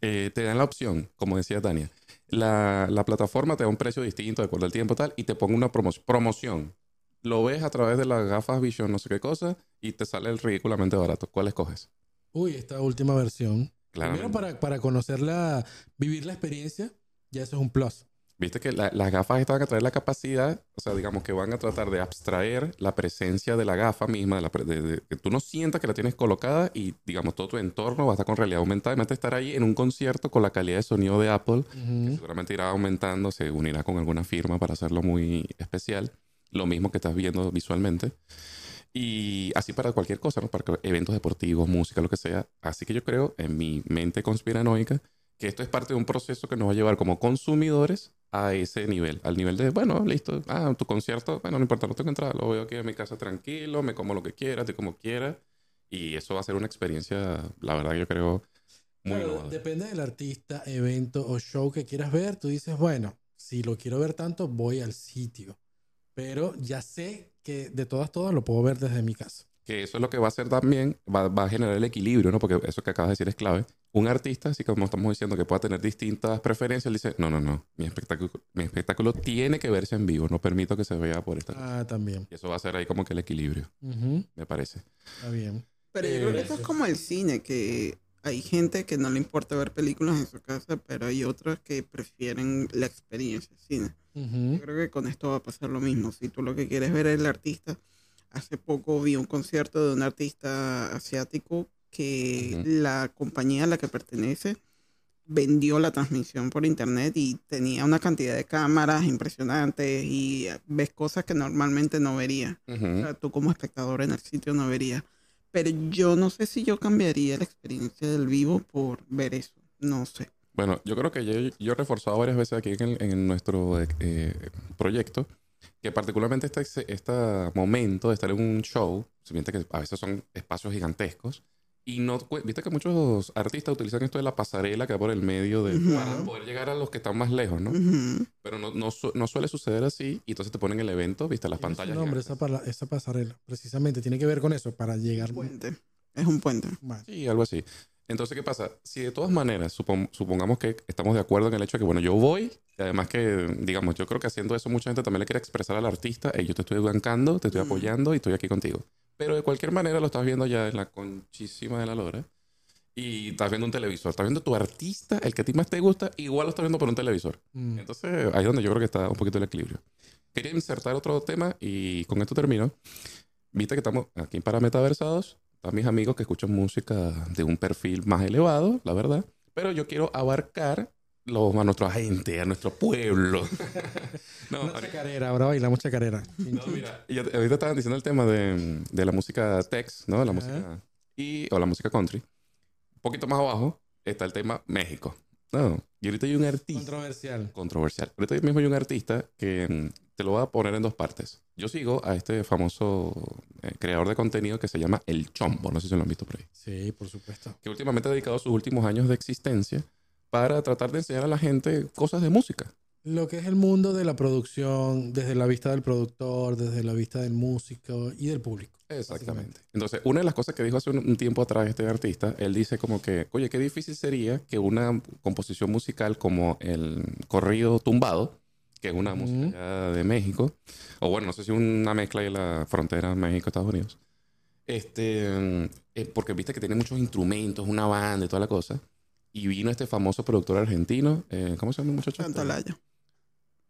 eh, te dan la opción, como decía Tania, la, la plataforma te da un precio distinto de acuerdo al tiempo tal y te pone una promo- promoción. Lo ves a través de las gafas Vision, no sé qué cosa, y te sale el ridículamente barato. ¿Cuál escoges? Uy, esta última versión. Primero para, para conocerla, vivir la experiencia, ya eso es un plus. Viste que la- las gafas estas van a traer la capacidad, o sea, digamos que van a tratar de abstraer la presencia de la gafa misma, de la de- de- que tú no sientas que la tienes colocada y, digamos, todo tu entorno va a estar con realidad aumentada. Imagínate estar ahí en un concierto con la calidad de sonido de Apple, que Ujú. seguramente irá aumentando, se unirá con alguna firma para hacerlo muy especial. Lo mismo que estás viendo visualmente. Y así para cualquier cosa, ¿no? Para eventos deportivos, música, lo que sea. Así que yo creo, en mi mente conspiranoica, que esto es parte de un proceso que nos va a llevar como consumidores a ese nivel. Al nivel de, bueno, listo, ah, tu concierto, bueno, no importa, no tengo entrada, lo veo aquí en mi casa tranquilo, me como lo que quiera, estoy como quiera. Y eso va a ser una experiencia, la verdad, yo creo, muy Claro, depende del artista, evento o show que quieras ver. Tú dices, bueno, si lo quiero ver tanto, voy al sitio. Pero ya sé que de todas, todas lo puedo ver desde mi casa. Que eso es lo que va a hacer también, va, va a generar el equilibrio, ¿no? Porque eso que acabas de decir es clave. Un artista, así como estamos diciendo, que pueda tener distintas preferencias, dice, no, no, no, mi espectáculo, mi espectáculo tiene que verse en vivo, no permito que se vea por esta. Ah, también. Y eso va a ser ahí como que el equilibrio, me parece. Está bien. Pero yo creo que Eh, eso es como el cine, que hay gente que no le importa ver películas en su casa, pero hay otros que prefieren la experiencia de cine. Yo creo que con esto va a pasar lo mismo. Si tú lo que quieres ver es el artista, hace poco vi un concierto de un artista asiático que la compañía a la que pertenece vendió la transmisión por internet y tenía una cantidad de cámaras impresionantes y ves cosas que normalmente no verías. O sea, tú como espectador en el sitio no verías. Pero yo no sé si yo cambiaría la experiencia del vivo por ver eso. No sé. Bueno, yo creo que yo, yo he reforzado varias veces aquí en, en nuestro eh, proyecto que particularmente este, este momento de estar en un show, se que a veces son espacios gigantescos, y no, viste que muchos artistas utilizan esto de la pasarela que va por el medio de, Ujú. para poder llegar a los que están más lejos, ¿no? Ujú. Pero no, no, su- no suele suceder así, y entonces te ponen el evento, viste, las pantallas. nombre, gigantes. esa, esa pasarela. Precisamente tiene que ver con eso, para llegar. Puente. Es un puente. Bueno, Sí, algo así. Entonces, ¿qué pasa? Si de todas maneras supon- supongamos que estamos de acuerdo en el hecho de que, bueno, yo voy, y además que, digamos, yo creo que haciendo eso mucha gente también le quiere expresar al artista, hey, yo te estoy bancando, te estoy apoyando y estoy aquí contigo. Pero de cualquier manera lo estás viendo ya en la conchísima de la lora y estás viendo un televisor, estás viendo tu artista, el que a ti más te gusta, igual lo estás viendo por un televisor. mm, Entonces, ahí es donde yo creo que está un poquito el equilibrio. Quería insertar otro tema y con esto termino. Viste que estamos aquí para Metaversados. Están mis amigos que escuchan música de un perfil más elevado, la verdad. Pero yo quiero abarcar los, a nuestra gente, a nuestro pueblo. <laughs> no, una chacarera, ahora bailamos chacarera. no, mira, y ahorita estaban diciendo el tema de, de la música tex, ¿no? La música y, o la música country. Un poquito más abajo está el tema México. No, y ahorita hay un artista Controversial. controversial. Ahorita mismo hay un artista que mm, te lo voy a poner en dos partes. Yo sigo a este famoso eh, creador de contenido que se llama El Chombo. No sé si lo han visto por ahí. Sí, por supuesto. Que últimamente ha dedicado sus últimos años de existencia para tratar de enseñar a la gente cosas de música. Lo que es el mundo de la producción, desde la vista del productor, desde la vista del músico y del público. Exactamente. Entonces, una de las cosas que dijo hace un, tiempo atrás este artista, él dice como que, oye, qué difícil sería que una composición musical como el corrido tumbado, que es una música de México, o bueno, no sé si una mezcla de la frontera México-Estados Unidos, este, eh, porque viste que tiene muchos instrumentos, una banda y toda la cosa, y vino este famoso productor argentino, eh, ¿cómo se llama el muchacho? Santolaya.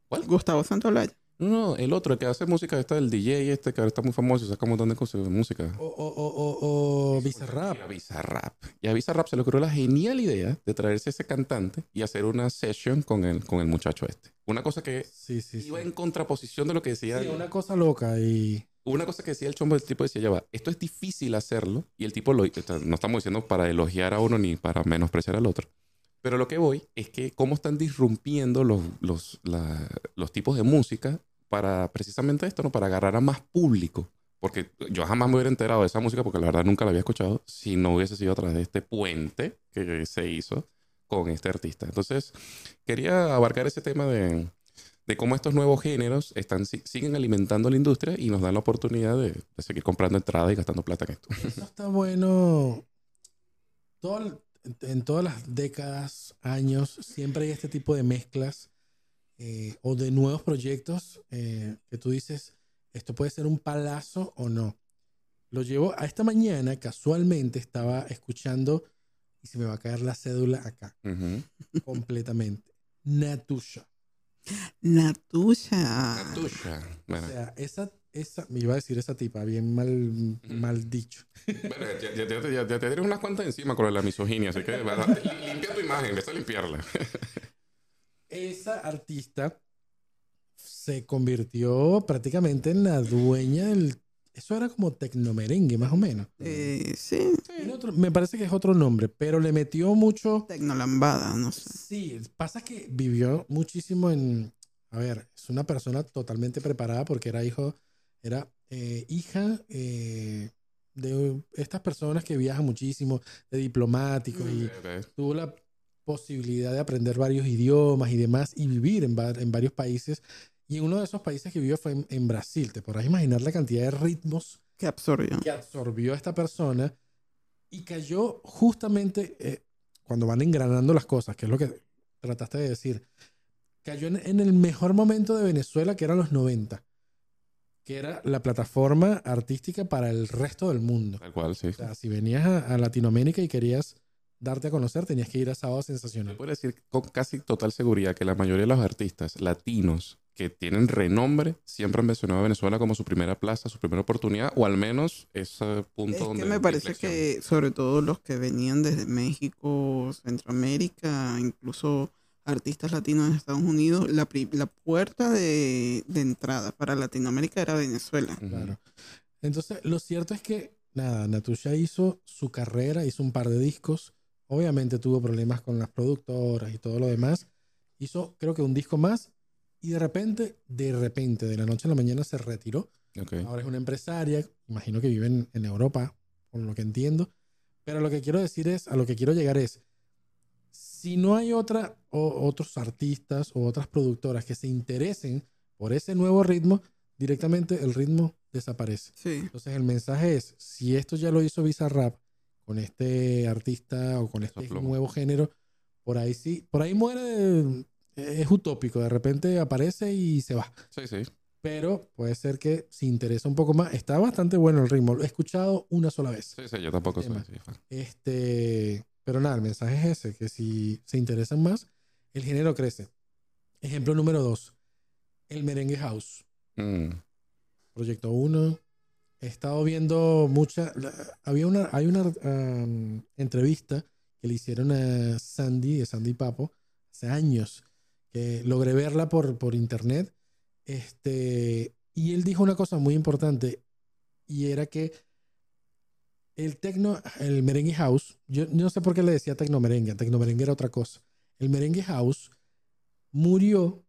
¿Cuál? Gustavo Santolaya. No, no, el otro, el que hace música, está el DJ este, que ahora está muy famoso, saca un montón de cosas de música. O, o, o, o, o Bizarrap. A Bizarrap. Y a Bizarrap se le ocurrió la genial idea de traerse ese cantante y hacer una session con el, con el muchacho este. Una cosa que Sí, sí, sí. iba en contraposición de lo que decía. Sí, una cosa loca y... Una cosa que decía el chombo, el tipo decía, ya va, esto es difícil hacerlo. Y el tipo lo... No estamos diciendo para elogiar a uno ni para menospreciar al otro. Pero lo que voy es que cómo están disrumpiendo los, los, la- los tipos de música para precisamente esto, ¿no? Para agarrar a más público. Porque yo jamás me hubiera enterado de esa música porque la verdad nunca la había escuchado si no hubiese sido a través de este puente que se hizo con este artista. Entonces, quería abarcar ese tema de, de cómo estos nuevos géneros están, si- siguen alimentando la industria y nos dan la oportunidad de, de seguir comprando entradas y gastando plata en esto. Eso está bueno. Todo en todas las décadas, años, siempre hay este tipo de mezclas eh, o de nuevos proyectos eh, que tú dices, esto puede ser un palazo o no. Lo llevo a esta mañana, casualmente estaba escuchando y se me va a caer la cédula acá, completamente. Natusha. La tuya. La tuya. Bueno, O sea, esa, esa, me iba a decir esa tipa, bien mal, mal dicho. bueno, ya, ya- ya- ya- ya te tienes unas cuantas encima con la misoginia, así que <laughs> limpia tu imagen, empieza a limpiarla. esa artista se convirtió prácticamente en la dueña del... Eso era como tecnomerengue, más o menos. Eh, sí, otro- me parece que es otro nombre, pero le metió mucho... tecnolambada, no sé. Sí, pasa que vivió muchísimo en... A ver, es una persona totalmente preparada porque era hijo, era eh, hija eh, de estas personas que viajan muchísimo, de diplomáticos y tuvo la posibilidad de aprender varios idiomas y demás y vivir en, va- en varios países. Y en uno de esos países que vivió fue en, en Brasil. Te podrás imaginar la cantidad de ritmos Que absorbió. que absorbió esta persona y cayó justamente eh, cuando van engranando las cosas, que es lo que trataste de decir. Cayó en, en el mejor momento de Venezuela, que eran los 90, que era la plataforma artística para el resto del mundo. Tal cual, sí. O sea, si venías a, a Latinoamérica y querías darte a conocer, tenías que ir a Sábado Se Sensacional. puede decir con casi total seguridad que la mayoría de los artistas latinos que tienen renombre siempre han mencionado a Venezuela como su primera plaza, su primera oportunidad, o al menos ese punto Es donde. que me parece que, sobre todo los que venían desde México, Centroamérica, incluso artistas latinos de Estados Unidos, la, pri- la puerta de, de entrada para Latinoamérica era Venezuela. Claro. Entonces, lo cierto es que, nada, Natusha hizo su carrera, hizo un par de discos. Obviamente tuvo problemas con las productoras y todo lo demás. Hizo, creo que un disco más. Y de repente, de repente, de la noche a la mañana se retiró. Ok. Ahora es una empresaria. Imagino que vive en, en Europa, por lo que entiendo. Pero lo que quiero decir es, a lo que quiero llegar es, si no hay otra, o, otros artistas o otras productoras que se interesen por ese nuevo ritmo, directamente el ritmo desaparece. Sí. Entonces el mensaje es, si esto ya lo hizo Bizarrap con este artista o con este nuevo género, por ahí sí, por ahí muere, es utópico, de repente aparece y se va. Sí, sí. Pero puede ser que si interesa un poco más, está bastante bueno el ritmo, lo he escuchado una sola vez. Sí, sí, yo tampoco soy Tema. así. Este, pero nada, el mensaje es ese, que si se interesan más, el género crece. Ejemplo número dos, el merengue house. Mm. Proyecto 1. He estado viendo mucha. había una, hay una um, entrevista que le hicieron a Sandy, de Sandy Papo, hace años, que logré verla por, por internet. Este, y él dijo una cosa muy importante, y era que el tecno, el merengue house, yo, yo no sé por qué le decía tecno merengue, tecno merengue era otra cosa. El merengue house murió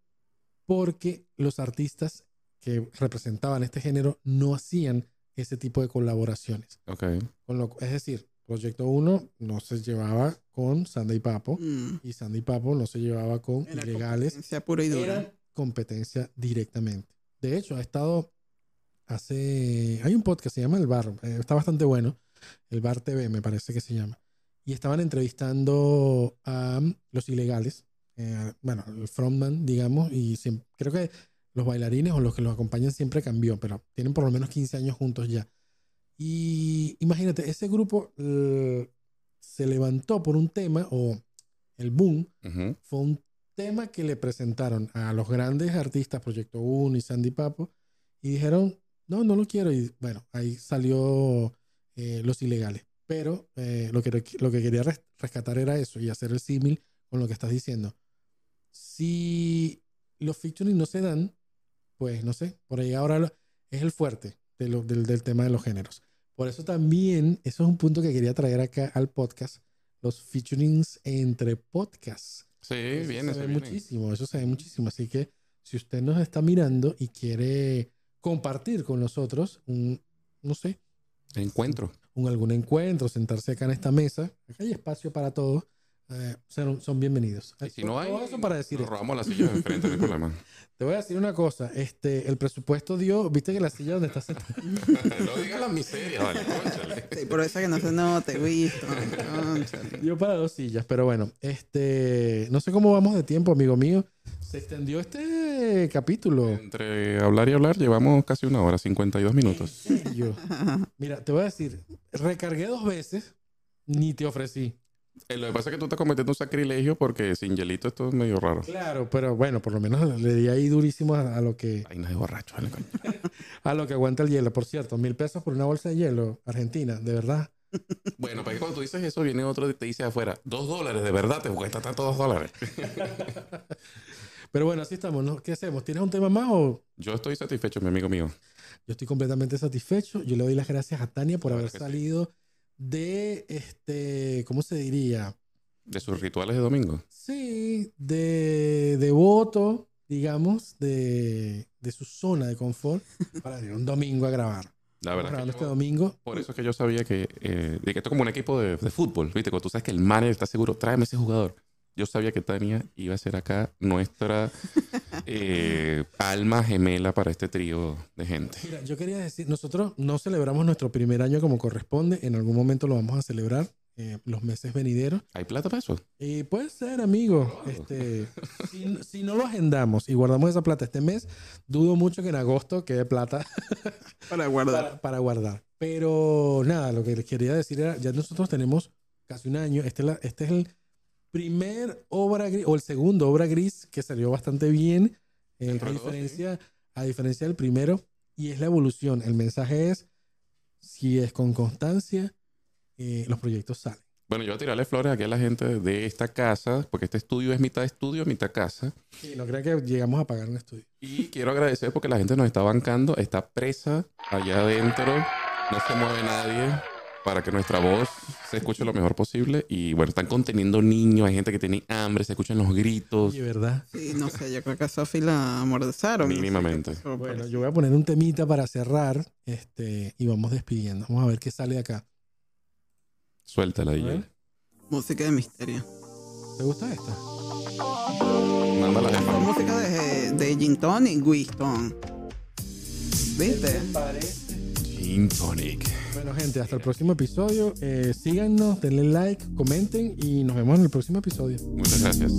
porque los artistas que representaban este género no hacían ese tipo de colaboraciones. Ok. Con lo, es decir, Proyecto 1 no se llevaba con Sandy Papo Mm. y Sandy Papo no se llevaba con Era ilegales. competencia pura y dura. Era competencia directamente. De hecho, ha estado hace... Hay un podcast que se llama El Bar, eh, está bastante bueno. El Bar TV me parece que se llama. Y estaban entrevistando a los ilegales, eh, bueno, el frontman, digamos, y siem- creo que los bailarines o los que los acompañan siempre cambió, pero tienen por lo menos 15 años juntos ya. Y imagínate, ese grupo eh, se levantó por un tema, o el boom, fue un tema que le presentaron a los grandes artistas, Proyecto 1 y Sandy Papo, y dijeron, no, no lo quiero. Y bueno, ahí salió eh, Los Ilegales. Pero eh, lo, que, lo que quería res- rescatar era eso y hacer el símil con lo que estás diciendo. Si los featuring no se dan, pues no sé, por ahí ahora es el fuerte de lo- del, del tema de los géneros. Por eso también, eso es un punto que quería traer acá al podcast, los featurings entre podcasts. Sí, Eso viene, se ve viene. muchísimo, eso se ve muchísimo. Así que si usted nos está mirando y quiere compartir con nosotros un, no sé, Encuentro. un algún encuentro, sentarse acá en esta mesa, acá hay espacio para todos, eh, son, son bienvenidos. Y si no hay, Todo eso para decir nos esto. robamos la silla de enfrente, no hay problema. <laughs> Te voy a decir una cosa, este, el presupuesto dio, viste que la silla donde está sentada, <laughs> no digas la miseria, vale. <laughs> Sí, por eso que no se note, visto. dio para dos sillas, pero bueno, este, no sé cómo vamos de tiempo, amigo mío. Se extendió este capítulo. Entre hablar y hablar llevamos casi una hora, 52 minutos. ¿En serio? Mira, te voy a decir, recargué dos veces, ni te ofrecí. Eh, Lo que pasa es que tú estás cometiendo un sacrilegio porque sin hielito esto es medio raro. Claro, pero bueno, por lo menos le di ahí durísimo a, a lo que Ay, no es borracho, vale, coño. <laughs> a lo que aguanta el hielo. Por cierto, mil pesos por una bolsa de hielo, Argentina, de verdad. <laughs> Bueno, para que cuando tú dices eso, viene otro y te dice afuera, dos dólares, de verdad, te cuesta tanto dos dólares. <laughs> Pero bueno, así estamos, ¿no? ¿Qué hacemos? ¿Tienes un tema más o Yo estoy satisfecho, mi amigo mío. yo estoy completamente satisfecho? Yo le doy las gracias a Tania por Claro haber sí. De este, ¿cómo se diría? De sus rituales de domingo. Sí, de devoto, digamos, de, de su zona de confort para ir un domingo a grabar. La verdad. es este que yo- domingo. por eso es que yo sabía que, eh, de que esto es como un equipo de, de fútbol, ¿viste? Cuando tú sabes que el manager está seguro, tráeme ese jugador. Yo sabía que Tania iba a ser acá nuestra eh, <laughs> alma gemela para este trío de gente. Mira, yo quería decir, nosotros no celebramos nuestro primer año como corresponde, en algún momento lo vamos a celebrar, eh, los meses venideros. ¿Hay plata para eso? Y puede ser, amigo, este, <laughs> si, si no lo agendamos y guardamos esa plata este mes, dudo mucho que en agosto quede plata <laughs> Para guardar. para, para guardar. Pero nada, lo que les quería decir era, ya nosotros tenemos casi un año, este, es la- este es el primer obra gris, o el segundo obra gris que salió bastante bien, eh, a, diferencia, a diferencia del primero, y es la evolución. El mensaje es, si es con constancia, eh, los proyectos salen. Bueno, yo voy a tirarle flores aquí a la gente de esta casa, porque este estudio es mitad estudio, mitad casa. Sí, no crean que llegamos a pagar un estudio. Y quiero agradecer porque la gente nos está bancando, está presa allá adentro, no se mueve nadie para que nuestra voz se escuche lo mejor posible. Y bueno, están conteniendo niños, hay gente que tiene hambre, se escuchan los gritos. Oye, ¿verdad? Sí, no sé, yo creo que a Sofi la amordazaron. no sé qué Mínimamente. Bueno, sí. yo voy a poner un temita para cerrar este, y vamos despidiendo. Vamos a ver qué sale de acá. Suéltala, DJ. Música de misterio. ¿Te gusta esta? Mándala jefa. Con música de, de Gin Tonic, Winston. ¿Viste? Gin Tonic. Bueno, gente, hasta el próximo episodio. Eh, síganos, denle like, comenten y nos vemos en el próximo episodio. Muchas gracias.